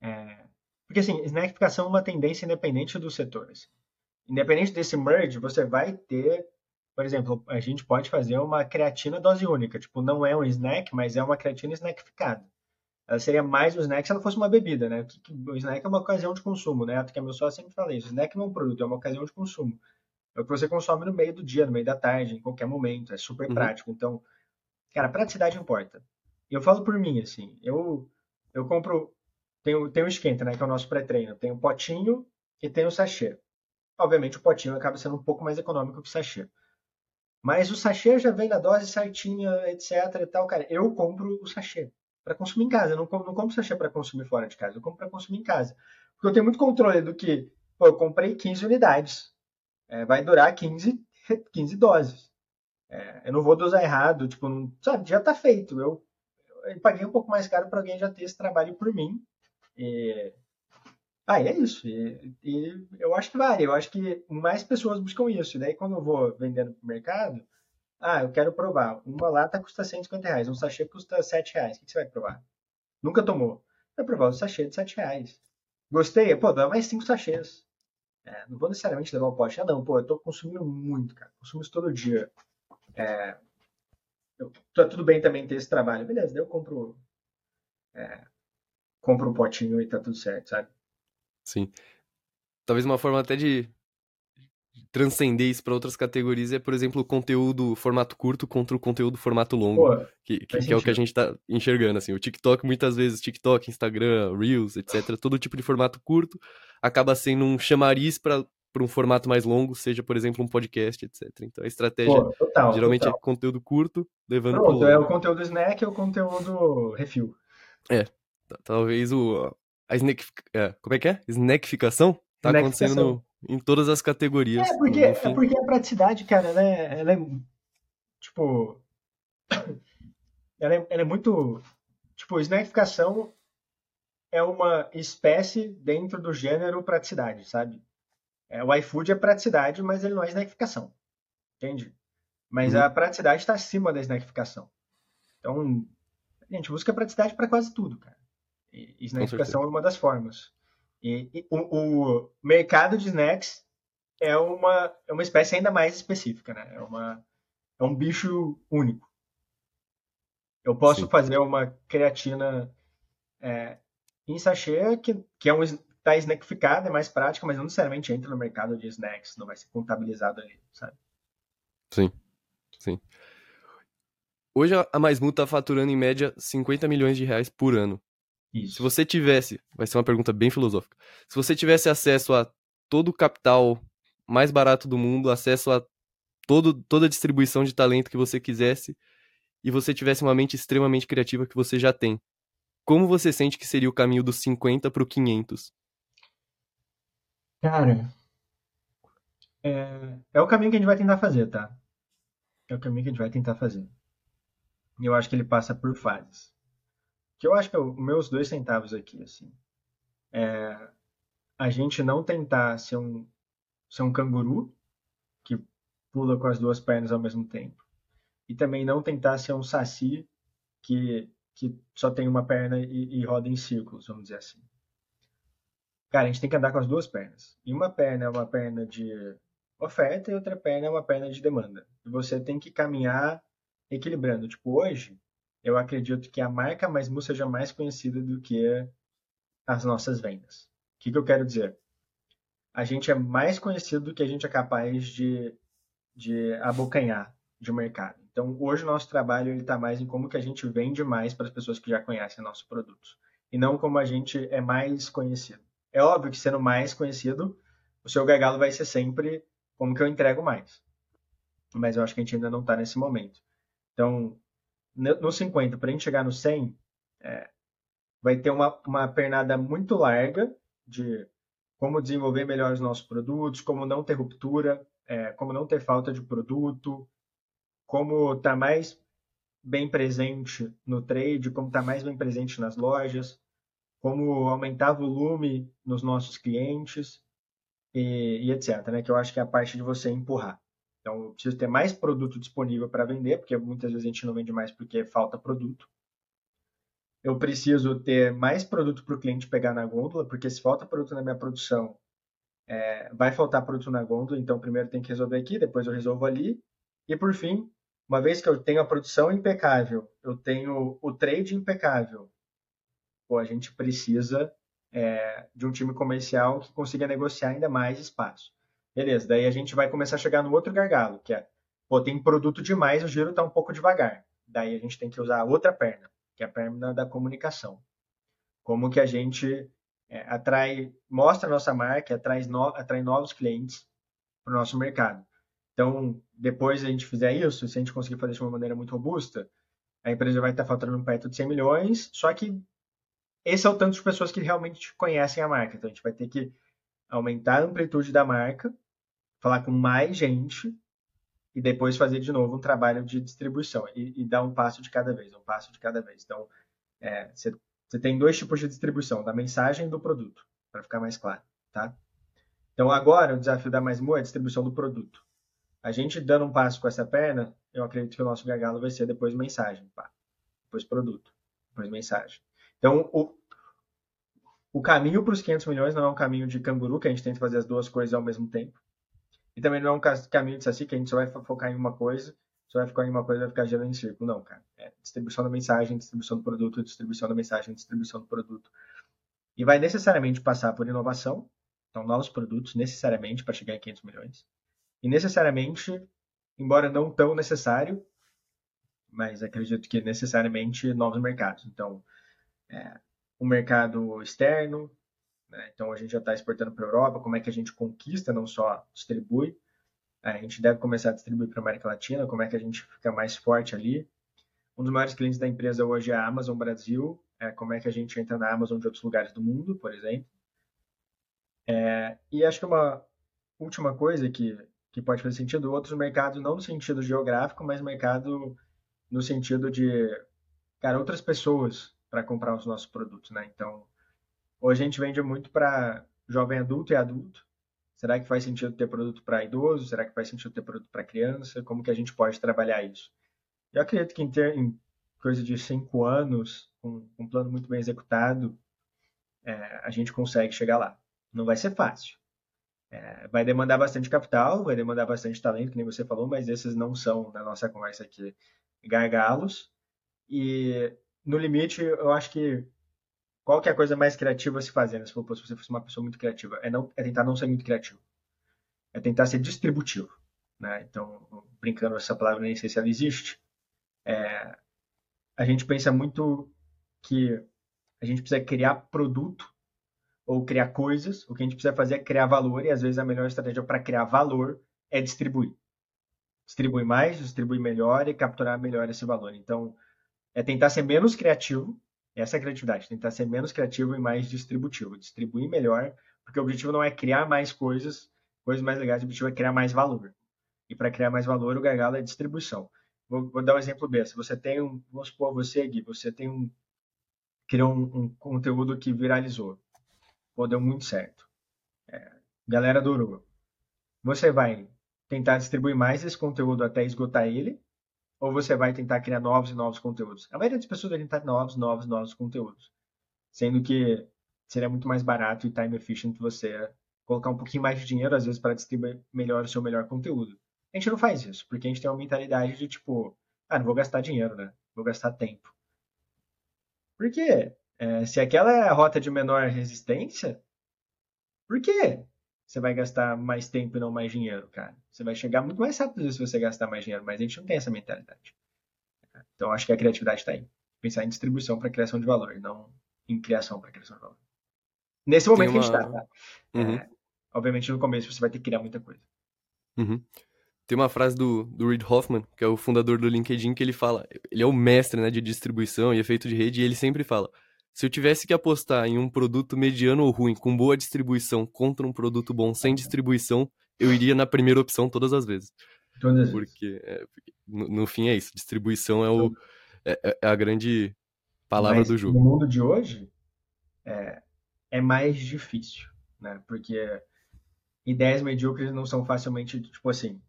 É... Porque assim, snackificação é uma tendência independente dos setores. Independente desse merge, você vai ter, por exemplo, a gente pode fazer uma creatina dose única. Tipo, não é um snack, mas é uma creatina snackificada. Ela seria mais um snack se ela fosse uma bebida, né? O snack é uma ocasião de consumo, né? Que a meu sócio sempre fala isso. O snack não é um produto, é uma ocasião de consumo. É o que você consome no meio do dia, no meio da tarde, em qualquer momento. É super uhum. prático. Então, cara, praticidade importa. E eu falo por mim, assim, eu, eu compro. Tem, tem o esquenta, né? Que é o nosso pré-treino. Tem o potinho e tem o sachê. Obviamente, o potinho acaba sendo um pouco mais econômico que o sachê. Mas o sachê já vem na dose certinha, etc e tal. Cara, eu compro o sachê para consumir em casa. Eu não, não compro sachê para consumir fora de casa, eu compro para consumir em casa. Porque eu tenho muito controle do que, pô, eu comprei 15 unidades, é, vai durar 15, 15 doses. É, eu não vou dosar errado, tipo, não, sabe, já está feito. Eu, eu, paguei um pouco mais caro para alguém já ter esse trabalho por mim. E... Ah, é isso. E, e, eu acho que vale. Eu acho que mais pessoas buscam isso. E daí, quando eu vou vendendo para o mercado, ah, eu quero provar. Uma lata custa 150 reais, um sachê custa 7 reais. O que você vai provar? Nunca tomou. Vai provar o sachê de 7 reais. Gostei? Pô, dá mais 5 sachês. É, não vou necessariamente levar o pote. Ah, não, pô, eu tô consumindo muito, cara. Consumo isso todo dia. É, eu, tá tudo bem também ter esse trabalho. Beleza, daí eu compro. É, compro um potinho e tá tudo certo, sabe? Sim. Talvez uma forma até de transcender isso para outras categorias é, por exemplo, o conteúdo formato curto contra o conteúdo formato longo, Pô, que, que, que é o que a gente está enxergando, assim, o TikTok, muitas vezes, TikTok, Instagram, Reels, etc, todo tipo de formato curto acaba sendo um chamariz para para um formato mais longo, seja, por exemplo, um podcast, etc. Então a estratégia Pô, total, geralmente é total. é conteúdo curto, levando Pronto, pro... é o conteúdo snack é o conteúdo refil. É, talvez o a snack, é, como é que é? Snackificação tá acontecendo no, em todas as categorias. É porque, é porque a praticidade, cara, ela é, ela é tipo. Ela é, ela é muito. Tipo, snackificação é uma espécie dentro do gênero praticidade, sabe? É, o iFood é praticidade, mas ele não é snackificação. Entende? Mas uhum. a praticidade está acima da snackificação. Então, a gente busca praticidade para quase tudo, cara. E snackificação é uma das formas. E, e o, o, mercado de snacks é uma, é uma espécie ainda mais específica, né? É, uma, é um bicho único. Eu posso Sim. fazer uma creatina é, em sachê que, que é um tá snackificada, é mais prática, mas não necessariamente entra no mercado de snacks, não vai ser contabilizado ali, sabe? Sim, sim. Hoje a Mais Mu tá faturando em média 50 milhões de reais por ano. Isso. Se você tivesse, vai ser uma pergunta bem filosófica. Se você tivesse acesso a todo o capital mais barato do mundo, acesso a todo, toda a distribuição de talento que você quisesse, e você tivesse uma mente extremamente criativa que você já tem, como você sente que seria o caminho dos 50 para o 500? Cara, é, é o caminho que a gente vai tentar fazer, tá? É o caminho que a gente vai tentar fazer. E eu acho que ele passa por fases que eu acho que é os meus dois centavos aqui, assim. É, a gente não tentar ser um, ser um canguru que pula com as duas pernas ao mesmo tempo. E também não tentar ser um saci que, que só tem uma perna e, e roda em círculos, vamos dizer assim. Cara, a gente tem que andar com as duas pernas. E uma perna é uma perna de oferta e outra perna é uma perna de demanda. E você tem que caminhar equilibrando. Tipo, hoje, eu acredito que a marca Mais Mu seja mais conhecida do que as nossas vendas. O que, que eu quero dizer? A gente é mais conhecido do que a gente é capaz de, de abocanhar de mercado. Então, hoje o nosso trabalho está mais em como que a gente vende mais para as pessoas que já conhecem nossos produtos. E não como a gente é mais conhecido. É óbvio que sendo mais conhecido, o seu gargalo vai ser sempre como que eu entrego mais. Mas eu acho que a gente ainda não está nesse momento. Então, no 50, para a gente chegar no 100, é, vai ter uma, uma pernada muito larga de como desenvolver melhor os nossos produtos, como não ter ruptura, é, como não ter falta de produto, como estar tá mais bem presente no trade, como estar tá mais bem presente nas lojas, como aumentar volume nos nossos clientes e, e etc. Né? Que eu acho que é a parte de você empurrar. Então, eu preciso ter mais produto disponível para vender, porque muitas vezes a gente não vende mais porque falta produto. Eu preciso ter mais produto para o cliente pegar na gôndola, porque se falta produto na minha produção, é, vai faltar produto na gôndola, então primeiro tem que resolver aqui, depois eu resolvo ali. E por fim, uma vez que eu tenho a produção impecável, eu tenho o trade impecável, pô, a gente precisa é, de um time comercial que consiga negociar ainda mais espaço. Beleza, daí a gente vai começar a chegar no outro gargalo, que é, pô, tem produto demais, o giro está um pouco devagar. Daí a gente tem que usar a outra perna, que é a perna da comunicação. Como que a gente é, atrai, mostra a nossa marca, atrai, no, atrai novos clientes para o nosso mercado. Então, depois a gente fizer isso, se a gente conseguir fazer de uma maneira muito robusta, a empresa vai estar faturando perto de 100 milhões, só que esse é o tanto de pessoas que realmente conhecem a marca. Então, a gente vai ter que aumentar a amplitude da marca falar com mais gente e depois fazer de novo um trabalho de distribuição e, e dar um passo de cada vez, um passo de cada vez. Então, é, você, você tem dois tipos de distribuição, da mensagem e do produto, para ficar mais claro, tá? Então, agora, o desafio da Mais Mo é a distribuição do produto. A gente dando um passo com essa perna, eu acredito que o nosso gargalo vai ser depois mensagem, pá. depois produto, depois mensagem. Então, o, o caminho para os 500 milhões não é um caminho de canguru, que a gente tenta fazer as duas coisas ao mesmo tempo. E também não é um caminho de saci que a gente só vai focar em uma coisa, só vai focar em uma coisa e vai ficar girando em círculo. Não, cara. É distribuição da mensagem, distribuição do produto, distribuição da mensagem, distribuição do produto. E vai necessariamente passar por inovação, então novos produtos, necessariamente, para chegar em 500 milhões. E necessariamente, embora não tão necessário, mas acredito que necessariamente novos mercados. Então, é, um mercado externo, né? Então a gente já está exportando para a Europa, como é que a gente conquista, não só distribui. A gente deve começar a distribuir para a América Latina, como é que a gente fica mais forte ali. Um dos maiores clientes da empresa hoje é a Amazon Brasil, é, como é que a gente entra na Amazon de outros lugares do mundo, por exemplo. É, e acho que uma última coisa que, que pode fazer sentido, outros mercados, não no sentido geográfico, mas mercado no sentido de, cara, outras pessoas para comprar os nossos produtos, né? Então, Hoje a gente vende muito para jovem adulto e adulto. Será que faz sentido ter produto para idoso? Será que faz sentido ter produto para criança? Como que a gente pode trabalhar isso? Eu acredito que em, ter, em coisa de cinco anos, com um plano muito bem executado, é, a gente consegue chegar lá. Não vai ser fácil. É, vai demandar bastante capital, vai demandar bastante talento, que nem você falou, mas esses não são, na nossa conversa aqui, gargalos. E, no limite, eu acho que qual que é a coisa mais criativa a se fazer? Né? Se você fosse uma pessoa muito criativa, é, não, é tentar não ser muito criativo. É tentar ser distributivo. Né? Então, brincando essa palavra, nem sei se ela existe. É, a gente pensa muito que a gente precisa criar produto ou criar coisas. O que a gente precisa fazer é criar valor e às vezes a melhor estratégia para criar valor é distribuir. Distribuir mais, distribuir melhor e capturar melhor esse valor. Então, é tentar ser menos criativo essa é a criatividade, tentar ser menos criativo e mais distributivo, distribuir melhor, porque o objetivo não é criar mais coisas, coisas mais legais, o objetivo é criar mais valor. E para criar mais valor, o gargalo é distribuição. Vou, vou, dar um exemplo besta. Você tem um, vamos supor, você, Gui, você tem um, criou um, um conteúdo que viralizou, ou deu muito certo. É, galera adorou. Você vai tentar distribuir mais esse conteúdo até esgotar ele, ou você vai tentar criar novos e novos conteúdos? A maioria das pessoas vai tentar novos, novos, novos conteúdos. Sendo que seria muito mais barato e time efficient você colocar um pouquinho mais de dinheiro, às vezes, para distribuir melhor o seu melhor conteúdo. A gente não faz isso, porque a gente tem uma mentalidade de tipo, ah, não vou gastar dinheiro, né? Vou gastar tempo. Por quê? É, se aquela é a rota de menor resistência, por quê? Você vai gastar mais tempo e não mais dinheiro, cara. Você vai chegar muito mais rápido se você gastar mais dinheiro, mas a gente não tem essa mentalidade. Então acho que a criatividade está aí. Pensar em distribuição para criação de valor, não em criação para criação de valor. Nesse momento uma... que a gente está, tá? Uhum. É, obviamente no começo você vai ter que criar muita coisa. Uhum. Tem uma frase do, do Reid Hoffman, que é o fundador do LinkedIn, que ele fala, ele é o mestre né, de distribuição e efeito de rede, e ele sempre fala, se eu tivesse que apostar em um produto mediano ou ruim, com boa distribuição, contra um produto bom sem distribuição, eu iria na primeira opção todas as vezes. Todas porque, é, no, no, fim é isso, distribuição é, o, é, é, é a grande palavra Mas do jogo. No mundo de hoje, é, é mais difícil, né? Porque ideias medíocres não são facilmente, tipo assim,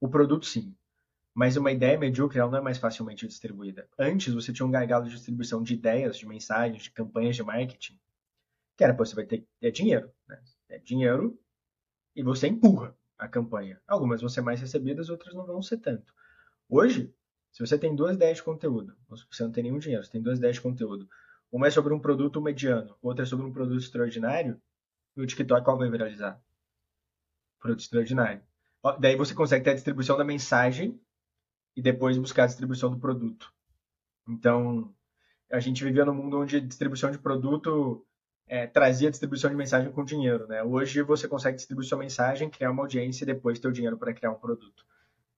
o produto sim, mas uma ideia medíocre ela não é mais facilmente distribuída. Antes você tinha um gargalo de distribuição de ideias, de mensagens, de campanhas de marketing, que era, pô, você vai ter é dinheiro, né? É dinheiro e você empurra a campanha. Algumas vão ser mais recebidas, outras não vão ser tanto. Hoje, se você tem duas ideias de conteúdo, você não tem nenhum dinheiro, você tem duas ideias de conteúdo, uma é sobre um produto mediano, outra é sobre um produto extraordinário, e o TikTok qual vai viralizar? Produto extraordinário. Daí você consegue ter a distribuição da mensagem e depois buscar a distribuição do produto. Então, a gente vivia num mundo onde distribuição de produto é, trazia distribuição de mensagem com dinheiro. Né? Hoje você consegue distribuir sua mensagem, criar uma audiência e depois ter o dinheiro para criar um produto.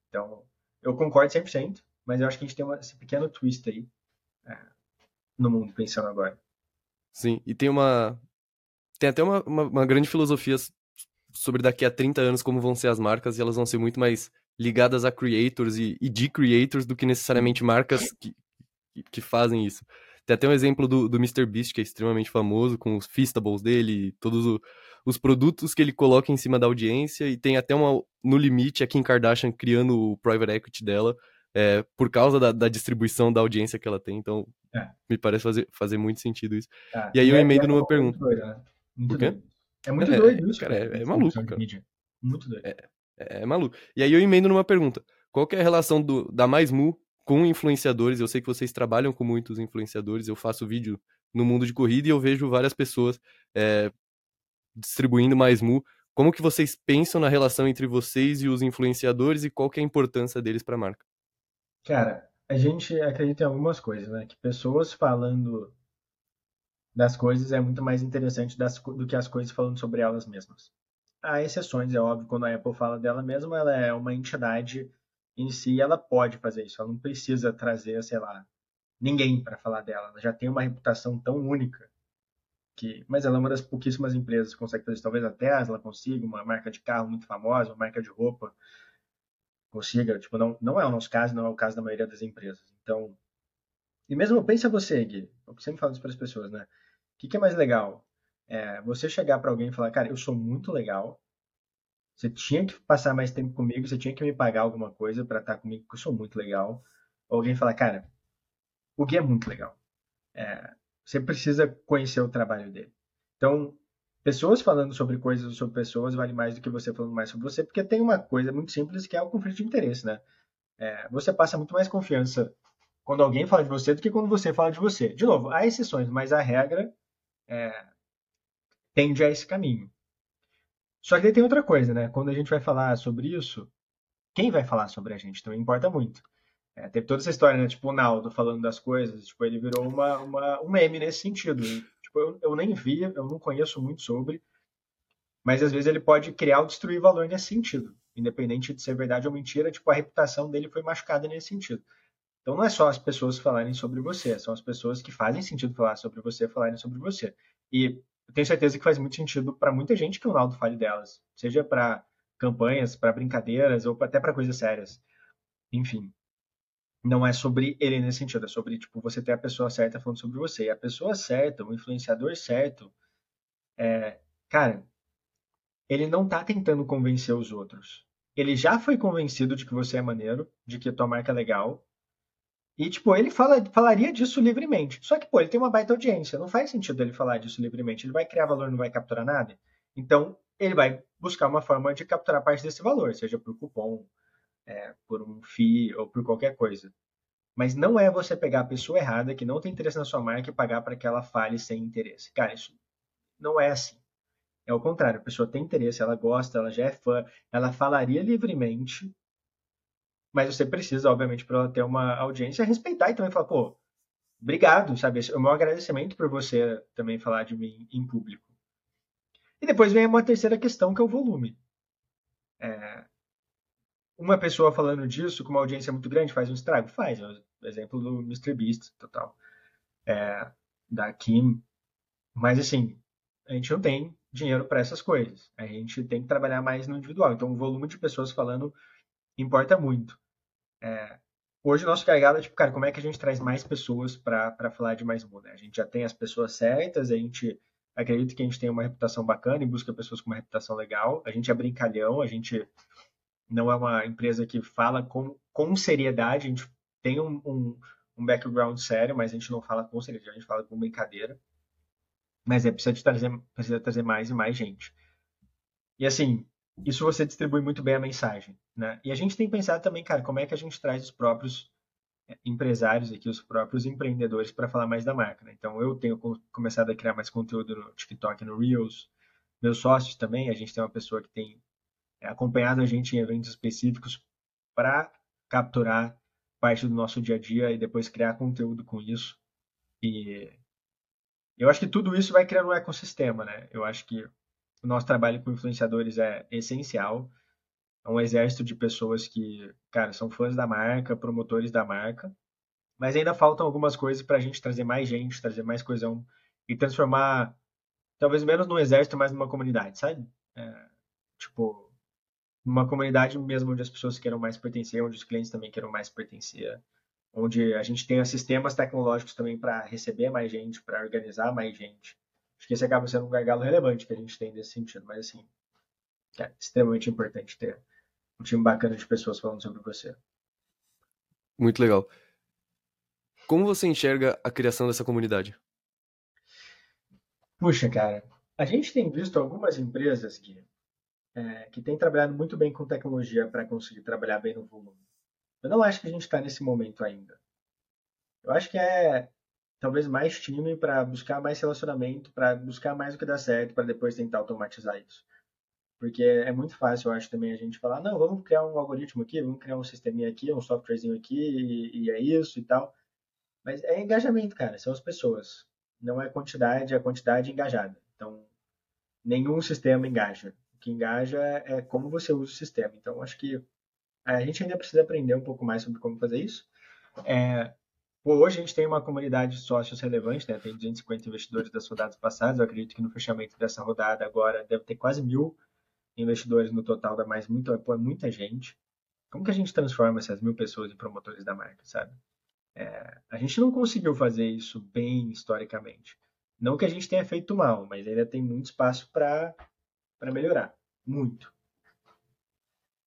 Então, eu concordo 100%, mas eu acho que a gente tem uma, esse pequeno twist aí é, no mundo, pensando agora. Sim, e tem uma. Tem até uma, uma, uma grande filosofia sobre daqui a 30 anos como vão ser as marcas e elas vão ser muito mais ligadas a creators e, e de creators do que necessariamente marcas que, que fazem isso. Tem até um exemplo do, do Mr. Beast, que é extremamente famoso, com os Feastables dele, todos o, os produtos que ele coloca em cima da audiência, e tem até uma, no limite, a Kim Kardashian criando o private equity dela, é, por causa da, da, distribuição da audiência que ela tem. Então, é. me parece fazer, fazer muito sentido isso. É. E aí eu é, emendo é numa pergunta. Doido, né? Muito? Doido. É muito doido isso, cara. É, maluco, cara. Muito doido. É, maluco. E aí eu emendo numa pergunta. Qual é a relação do, da Mais Mu com influenciadores? Eu sei que vocês trabalham com muitos influenciadores. Eu faço vídeo no mundo de corrida e eu vejo várias pessoas distribuindo Mais Mu. Como que vocês pensam na relação entre vocês e os influenciadores e qual que é a importância deles para a marca? Cara, a gente acredita em algumas coisas, né? Que pessoas falando das coisas é muito mais interessante das, do que as coisas falando sobre elas mesmas. Há exceções, é óbvio, quando a Apple fala dela mesma, ela é uma entidade em si, ela pode fazer isso, ela não precisa trazer, sei lá, ninguém para falar dela, ela já tem uma reputação tão única que, mas ela é uma das pouquíssimas empresas que consegue fazer isso, talvez a Tesla consiga, uma marca de carro muito famosa, uma marca de roupa, consiga, tipo, não, não é o nosso caso, não é o caso da maioria das empresas. Então, e mesmo pensa você, Gui, eu sempre falo isso para as pessoas, né? O que, que é mais legal? É você chegar para alguém e falar, cara, eu sou muito legal, você tinha que passar mais tempo comigo, você tinha que me pagar alguma coisa para estar comigo, porque eu sou muito legal. Ou alguém falar, cara, o Gui é muito legal. É, você precisa conhecer o trabalho dele. Então, pessoas falando sobre coisas sobre pessoas vale mais do que você falando mais sobre você, porque tem uma coisa muito simples que é o conflito de interesse, né? É, você passa muito mais confiança quando alguém fala de você do que quando você fala de você. De novo, há exceções, mas a regra é, tende a esse caminho. Só que daí tem outra coisa, né? Quando a gente vai falar sobre isso, quem vai falar sobre a gente também importa muito. É, teve toda essa história, né? Tipo, o Naldo falando das coisas, tipo, ele virou uma, uma, um meme nesse sentido. Tipo, eu, eu nem vi, eu não conheço muito sobre, mas às vezes ele pode criar ou destruir valor nesse sentido. Independente de ser verdade ou mentira, tipo, a reputação dele foi machucada nesse sentido. Então não é só as pessoas falarem sobre você, são as pessoas que fazem sentido falar sobre você falarem sobre você. E eu tenho certeza que faz muito sentido para muita gente que o Naldo fale delas, seja para campanhas, para brincadeiras ou até para coisas sérias. Enfim, não é sobre ele nesse sentido, é sobre tipo você ter a pessoa certa falando sobre você. E a pessoa certa, o influenciador certo, é, cara, ele não tá tentando convencer os outros. Ele já foi convencido de que você é maneiro, de que tua marca é legal. E, tipo, ele fala, falaria disso livremente. Só que, pô, ele tem uma baita audiência. Não faz sentido ele falar disso livremente. Ele vai criar valor, não vai capturar nada. Então, ele vai buscar uma forma de capturar parte desse valor, seja por cupom, é, por um FII ou por qualquer coisa. Mas não é você pegar a pessoa errada que não tem interesse na sua marca e pagar para que ela fale sem interesse. Cara, isso não é assim. É o contrário, a pessoa tem interesse, ela gosta, ela já é fã, ela falaria livremente, mas você precisa, obviamente, para ter uma audiência, respeitar e também falar, pô, obrigado, sabe? O meu agradecimento por você também falar de mim em público. E depois vem uma terceira questão, que é o volume. É... Uma pessoa falando disso com uma audiência muito grande faz um estrago? Faz. É o exemplo do Mr. Beast, total. É... Da Kim. Mas, assim, a gente não tem dinheiro para essas coisas. A gente tem que trabalhar mais no individual. Então, o volume de pessoas falando importa muito. É, hoje, o nosso gargalo é tipo, cara, como é que a gente traz mais pessoas para falar de mais mundo? A gente já tem as pessoas certas, a gente acredita que a gente tem uma reputação bacana e busca pessoas com uma reputação legal. A gente é brincalhão, a gente não é uma empresa que fala com, com seriedade, a gente tem um, um, um background sério, mas a gente não fala com seriedade, a gente fala com brincadeira. Mas é precisa trazer, precisa trazer mais e mais gente. E assim, isso você distribui muito bem a mensagem, né? E a gente tem pensado também, cara, como é que a gente traz os próprios é, empresários aqui, os próprios empreendedores para falar mais da marca, né? Então eu tenho começado a criar mais conteúdo no TikTok, no Reels, meus sócios também, a gente tem uma pessoa que tem é, acompanhado a gente em eventos específicos para capturar parte do nosso dia a dia e depois criar conteúdo com isso. E eu acho que tudo isso vai criando um ecossistema, né? Eu acho que o nosso trabalho com influenciadores é essencial. É um exército de pessoas que, cara, são fãs da marca, promotores da marca, mas ainda faltam algumas coisas para a gente trazer mais gente, trazer mais coesão e transformar, talvez menos num exército, mas numa comunidade, sabe? É, tipo, uma comunidade mesmo onde as pessoas queiram mais pertencer, onde os clientes também queiram mais pertencer onde a gente tenha sistemas tecnológicos também para receber mais gente, para organizar mais gente. Acho que esse acaba sendo um gargalo relevante que a gente tem nesse sentido, mas assim, é extremamente importante ter um time bacana de pessoas falando sobre você. Muito legal. Como você enxerga a criação dessa comunidade? Puxa, cara, a gente tem visto algumas empresas que, é, que têm trabalhado muito bem com tecnologia para conseguir trabalhar bem no volume. Eu não acho que a gente está nesse momento ainda. Eu acho que é talvez mais time para buscar mais relacionamento, para buscar mais o que dá certo, para depois tentar automatizar isso. Porque é muito fácil, eu acho, também a gente falar, não, vamos criar um algoritmo aqui, vamos criar um sisteminha aqui, um softwarezinho aqui, e, e é isso e tal. Mas é engajamento, cara, são as pessoas. Não é quantidade, é quantidade engajada. Então, nenhum sistema engaja. O que engaja é como você usa o sistema. Então, acho que a gente ainda precisa aprender um pouco mais sobre como fazer isso. É, hoje a gente tem uma comunidade de sócios relevante, né? tem 250 investidores das rodadas passadas. Eu acredito que no fechamento dessa rodada agora deve ter quase mil investidores no total, dá mais muito, é muita gente. Como que a gente transforma essas mil pessoas em promotores da marca, sabe? É, a gente não conseguiu fazer isso bem historicamente. Não que a gente tenha feito mal, mas ainda tem muito espaço para melhorar. Muito.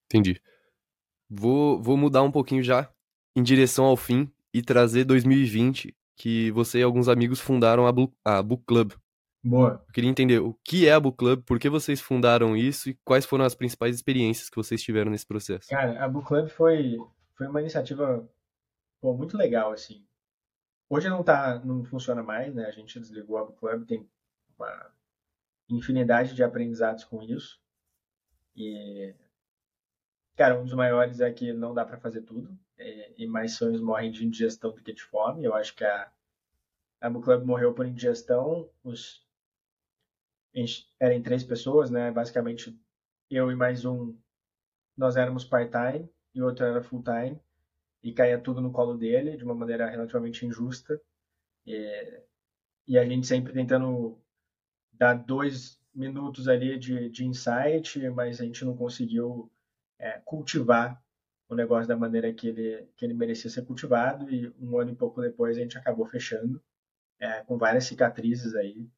Entendi. Vou, vou mudar um pouquinho já em direção ao fim e trazer 2020, que você e alguns amigos fundaram a, Blue, a Book Club. Boa. Eu queria entender o que é a Book Club, por que vocês fundaram isso e quais foram as principais experiências que vocês tiveram nesse processo. Cara, a Book Club foi, foi uma iniciativa pô, muito legal, assim. Hoje não tá, não funciona mais, né? A gente desligou a Book Club, tem uma infinidade de aprendizados com isso. E Cara, um dos maiores é que não dá para fazer tudo. E, e, mais sonhos morrem de indigestão do que de fome. Eu acho que a, a Book Club morreu por indigestão. Os, eram três pessoas, né? Basicamente, eu e mais um, nós éramos part-time e o outro era full-time. E caía tudo no colo dele de uma maneira relativamente injusta. E, e a gente sempre tentando dar dois minutos ali de, de insight, mas a gente não conseguiu é, cultivar o negócio da maneira que ele, que ele merecia ser cultivado e um ano e pouco depois a gente acabou fechando é, com várias cicatrizes aí.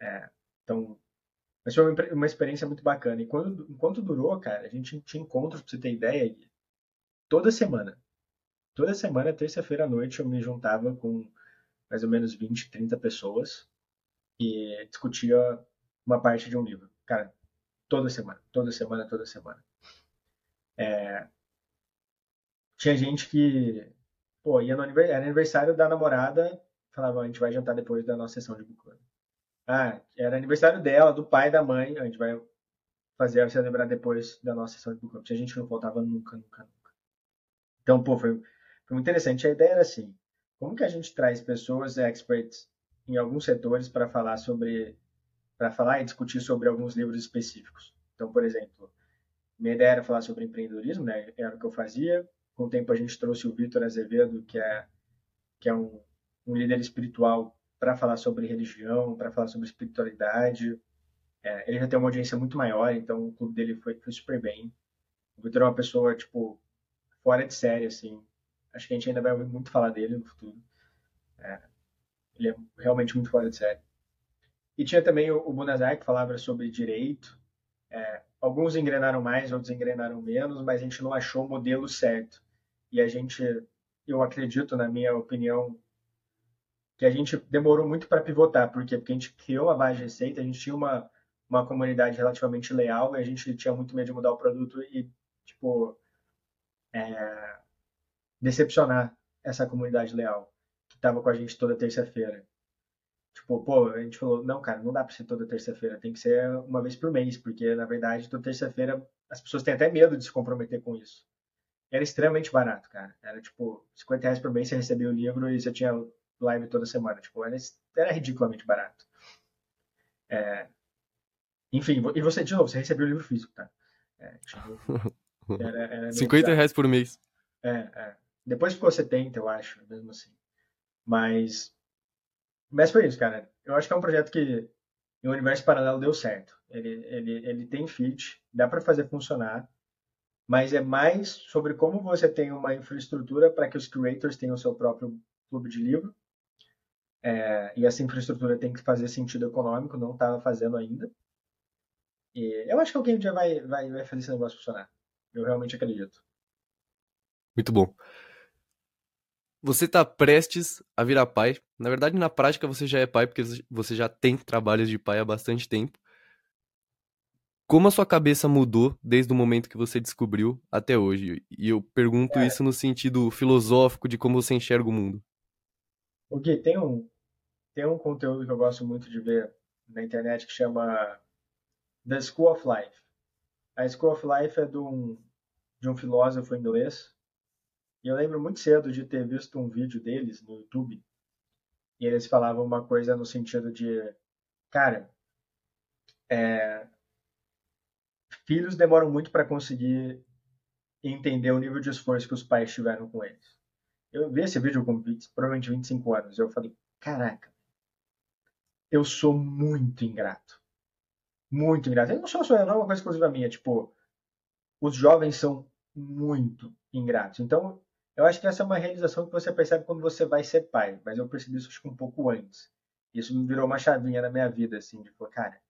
É, então, Mas foi uma, uma experiência muito bacana. E quando, enquanto durou, cara, a gente tinha encontros, pra você ter ideia, toda semana. Toda semana, terça-feira à noite, eu me juntava com mais ou menos 20, 30 pessoas e discutia uma parte de um livro. Cara, toda semana, toda semana, toda semana. É... Tinha gente que, pô, ia no aniversário, era aniversário da namorada, falava, a gente vai jantar depois da nossa sessão de club. Ah, era aniversário dela, do pai, da mãe, a gente vai fazer você lembrar depois da nossa sessão de book club. Tinha gente não faltava nunca, nunca, nunca. Então, pô, foi, foi muito interessante. A ideia era assim, como que a gente traz pessoas experts em alguns setores para falar sobre para falar e discutir sobre alguns livros específicos. Então, por exemplo, minha ideia era falar sobre empreendedorismo, né? Era o que eu fazia. Com o tempo a gente trouxe o Vitor Azevedo, que é que é um, um líder espiritual para falar sobre religião, para falar sobre espiritualidade. É, ele já tem uma audiência muito maior, então o clube dele foi, foi super bem. O Vitor é uma pessoa tipo fora de série, assim. Acho que a gente ainda vai ouvir muito falar dele no futuro. É, ele é realmente muito fora de série. E tinha também o, o que falava sobre direito. É, alguns engrenaram mais, outros engrenaram menos, mas a gente não achou o modelo certo. E a gente, eu acredito, na minha opinião, que a gente demorou muito para pivotar. Por quê? Porque a gente criou a base de receita, a gente tinha uma, uma comunidade relativamente leal e a gente tinha muito medo de mudar o produto e, tipo, é, decepcionar essa comunidade leal que estava com a gente toda terça-feira. Tipo, pô, a gente falou, não, cara, não dá pra ser toda terça-feira, tem que ser uma vez por mês, porque na verdade toda terça-feira as pessoas têm até medo de se comprometer com isso. Era extremamente barato, cara. Era tipo 50 reais por mês você recebia o livro e você tinha live toda semana. Tipo, era, era ridiculamente barato. É... Enfim, e você, de novo, você recebeu o livro físico, tá? É, tipo, era, era 50 reais por mês. É, é. Depois ficou 70, eu acho, mesmo assim. Mas mas foi isso, cara. Eu acho que é um projeto que o universo paralelo deu certo. Ele, ele, ele tem fit, dá para fazer funcionar, mas é mais sobre como você tem uma infraestrutura para que os creators tenham o seu próprio clube de livro. É, e essa infraestrutura tem que fazer sentido econômico, não estava fazendo ainda. E eu acho que alguém já vai, vai, vai fazer esse negócio funcionar. Eu realmente acredito. Muito bom. Você está prestes a virar pai. Na verdade, na prática, você já é pai, porque você já tem trabalhos de pai há bastante tempo. Como a sua cabeça mudou desde o momento que você descobriu até hoje? E eu pergunto é. isso no sentido filosófico de como você enxerga o mundo. O Gui, tem um, tem um conteúdo que eu gosto muito de ver na internet que chama The School of Life. A School of Life é de um, de um filósofo inglês e eu lembro muito cedo de ter visto um vídeo deles no YouTube e eles falavam uma coisa no sentido de, cara, é, filhos demoram muito para conseguir entender o nível de esforço que os pais tiveram com eles. Eu vi esse vídeo com 20, provavelmente 25 anos. Eu falei, caraca, eu sou muito ingrato. Muito ingrato. Eu não sou só não é uma coisa exclusiva minha. Tipo, os jovens são muito ingratos. Então, eu acho que essa é uma realização que você percebe quando você vai ser pai, mas eu percebi isso acho que um pouco antes. Isso me virou uma chavinha na minha vida, assim, de falar, cara,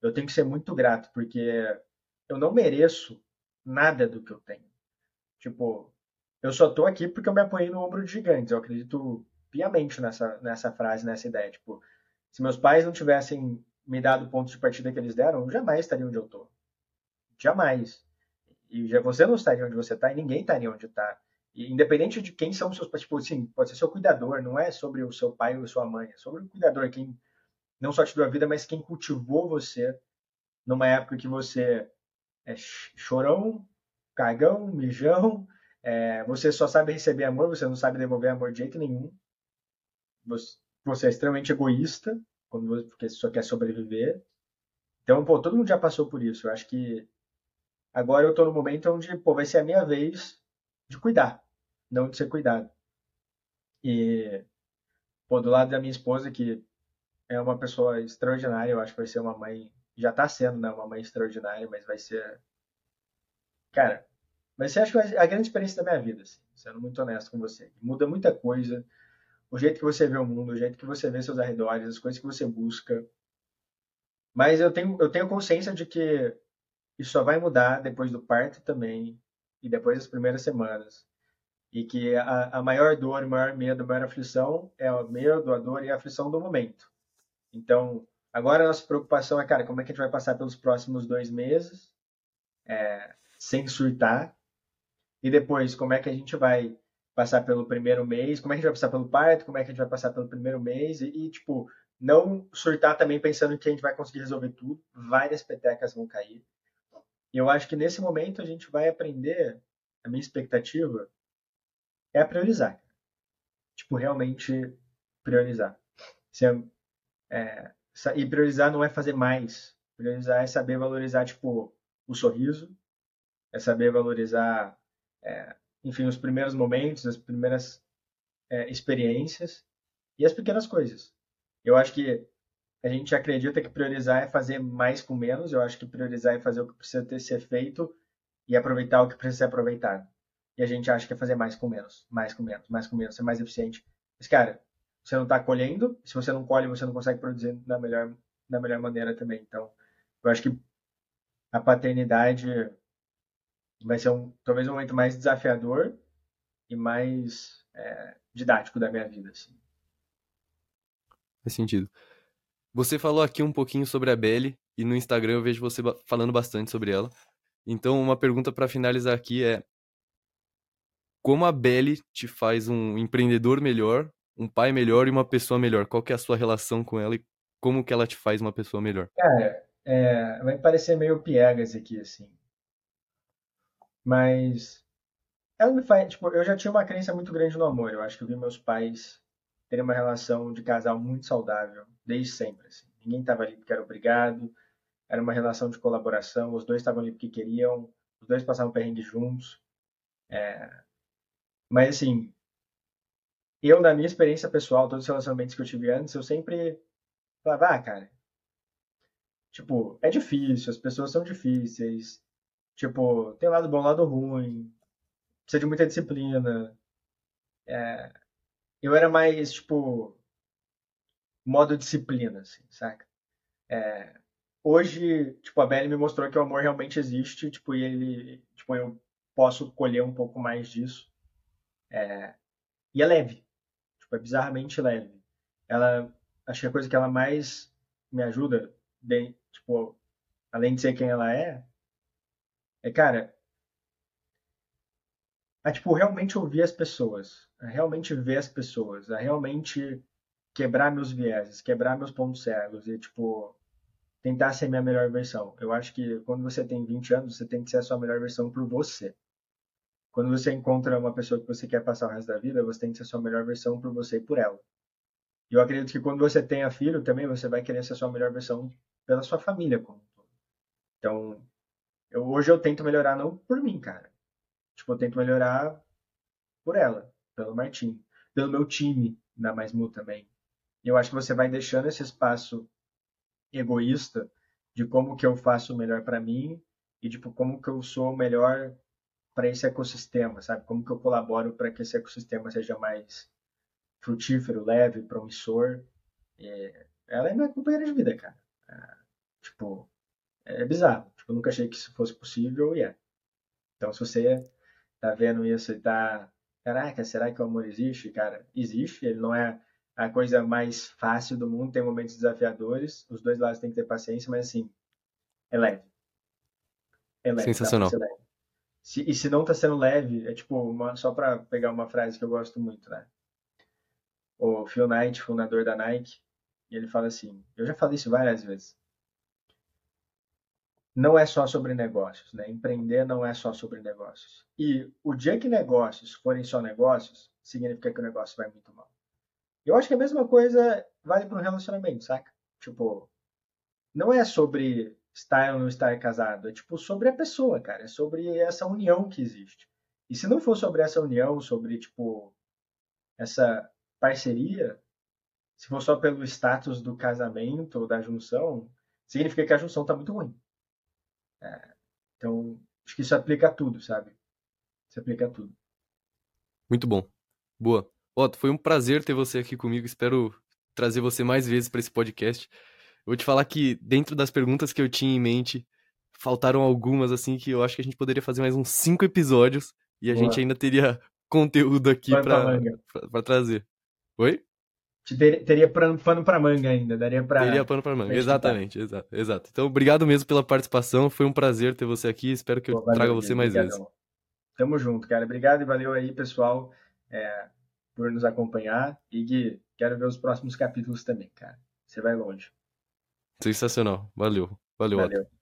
eu tenho que ser muito grato, porque eu não mereço nada do que eu tenho. Tipo, eu só tô aqui porque eu me apoiei no ombro de gigantes. Eu acredito piamente nessa, nessa frase, nessa ideia. Tipo, se meus pais não tivessem me dado o ponto de partida que eles deram, eu jamais estaria onde eu tô. Jamais. E já você não estaria onde você tá e ninguém estaria onde tá independente de quem são seus pais, tipo assim, pode ser seu cuidador, não é sobre o seu pai ou sua mãe, é sobre o cuidador, quem não só te deu a vida, mas quem cultivou você numa época que você é chorão, cagão, mijão, é, você só sabe receber amor, você não sabe devolver amor de jeito nenhum. Você, você é extremamente egoísta, quando você, porque só quer sobreviver. Então, pô, todo mundo já passou por isso. Eu acho que agora eu tô no momento onde, pô, vai ser a minha vez de cuidar não de ser cuidado. E, pô, do lado da minha esposa, que é uma pessoa extraordinária, eu acho que vai ser uma mãe, já tá sendo, né, uma mãe extraordinária, mas vai ser, cara, vai ser, acho que a grande experiência da minha vida, assim, sendo muito honesto com você. Muda muita coisa, o jeito que você vê o mundo, o jeito que você vê seus arredores, as coisas que você busca. Mas eu tenho, eu tenho consciência de que isso só vai mudar depois do parto também, e depois das primeiras semanas. E que a, a maior dor, o maior medo, a maior aflição é o medo, a dor e a aflição do momento. Então, agora a nossa preocupação é, cara, como é que a gente vai passar pelos próximos dois meses é, sem surtar? E depois, como é que a gente vai passar pelo primeiro mês? Como é que a gente vai passar pelo parto? Como é que a gente vai passar pelo primeiro mês? E, e tipo, não surtar também pensando que a gente vai conseguir resolver tudo. Várias petecas vão cair. E eu acho que nesse momento a gente vai aprender, a minha expectativa é priorizar. Tipo, realmente priorizar. É, e priorizar não é fazer mais. Priorizar é saber valorizar, tipo, o sorriso, é saber valorizar, é, enfim, os primeiros momentos, as primeiras é, experiências e as pequenas coisas. Eu acho que a gente acredita que priorizar é fazer mais com menos. Eu acho que priorizar é fazer o que precisa ter ser feito e aproveitar o que precisa ser aproveitado. E a gente acha que é fazer mais com menos, mais com menos, mais com menos, ser mais eficiente. Mas, cara, você não está colhendo, se você não colhe, você não consegue produzir da melhor, da melhor maneira também. Então, eu acho que a paternidade vai ser um, talvez um momento mais desafiador e mais é, didático da minha vida. Assim. Faz sentido. Você falou aqui um pouquinho sobre a Belly e no Instagram eu vejo você falando bastante sobre ela. Então, uma pergunta para finalizar aqui é: como a Belly te faz um empreendedor melhor, um pai melhor e uma pessoa melhor? Qual que é a sua relação com ela e como que ela te faz uma pessoa melhor? Cara, é, vai parecer meio piegas aqui, assim. Mas ela me faz, tipo, eu já tinha uma crença muito grande no amor. Eu acho que eu vi meus pais terem uma relação de casal muito saudável, desde sempre. Assim. Ninguém estava ali porque era obrigado, era uma relação de colaboração, os dois estavam ali porque queriam, os dois passavam perrengue juntos. É... Mas, assim, eu, na minha experiência pessoal, todos os relacionamentos que eu tive antes, eu sempre falava, ah, cara, tipo, é difícil, as pessoas são difíceis, tipo, tem lado bom, lado ruim, precisa de muita disciplina. É, eu era mais, tipo, modo disciplina, assim, saca? É, hoje, tipo, a Belly me mostrou que o amor realmente existe, tipo, e ele, tipo, eu posso colher um pouco mais disso. É, e é leve, tipo, é bizarramente leve. Ela, acho que a coisa que ela mais me ajuda, de, tipo, além de ser quem ela é, é, cara, a tipo realmente ouvir as pessoas, a realmente ver as pessoas, a realmente quebrar meus vieses, quebrar meus pontos cegos e tipo tentar ser minha melhor versão. Eu acho que quando você tem 20 anos, você tem que ser a sua melhor versão por você. Quando você encontra uma pessoa que você quer passar o resto da vida, você tem que ser a sua melhor versão por você e por ela. E eu acredito que quando você tenha filho, também você vai querer ser a sua melhor versão pela sua família como todo. Então, eu, hoje eu tento melhorar não por mim, cara. Tipo, eu tento melhorar por ela, pelo Martim, pelo meu time na Mais Mu também. E eu acho que você vai deixando esse espaço egoísta de como que eu faço o melhor para mim e tipo como que eu sou melhor para esse ecossistema, sabe? Como que eu colaboro para que esse ecossistema seja mais frutífero, leve, promissor. E ela é minha companheira de vida, cara. É, tipo, é bizarro. Tipo, eu nunca achei que isso fosse possível e é. Então, se você tá vendo isso e tá. Caraca, será que o amor existe? Cara, existe. Ele não é a coisa mais fácil do mundo, tem momentos desafiadores. Os dois lados têm que ter paciência, mas assim, é leve. É leve. Sensacional. Leve. Se, e se não tá sendo leve, é tipo, uma, só para pegar uma frase que eu gosto muito, né? O Phil Knight, fundador da Nike, ele fala assim: eu já falei isso várias vezes não é só sobre negócios, né? Empreender não é só sobre negócios. E o dia que negócios forem só negócios, significa que o negócio vai muito mal. Eu acho que a mesma coisa vale para um relacionamento, saca? Tipo, não é sobre estar ou não estar casado, é tipo sobre a pessoa, cara, é sobre essa união que existe. E se não for sobre essa união, sobre tipo essa parceria, se for só pelo status do casamento ou da junção, significa que a junção tá muito ruim. É, então, acho que isso aplica a tudo, sabe? Isso aplica a tudo. Muito bom. Boa. Otto, foi um prazer ter você aqui comigo. Espero trazer você mais vezes para esse podcast. Vou te falar que dentro das perguntas que eu tinha em mente, faltaram algumas, assim, que eu acho que a gente poderia fazer mais uns cinco episódios e a Boa. gente ainda teria conteúdo aqui pra, trazer. Oi? Ter, teria pano pra manga ainda, daria pra. Teria pano pra manga, exatamente, exato, exato. Então, obrigado mesmo pela participação, foi um prazer ter você aqui, espero que Pô, eu valeu, traga você mais vezes. Tamo junto, cara. Obrigado e valeu aí, pessoal, é, por nos acompanhar. E Gui, quero ver os próximos capítulos também, cara. Você vai longe. Sensacional. Valeu. Valeu. valeu.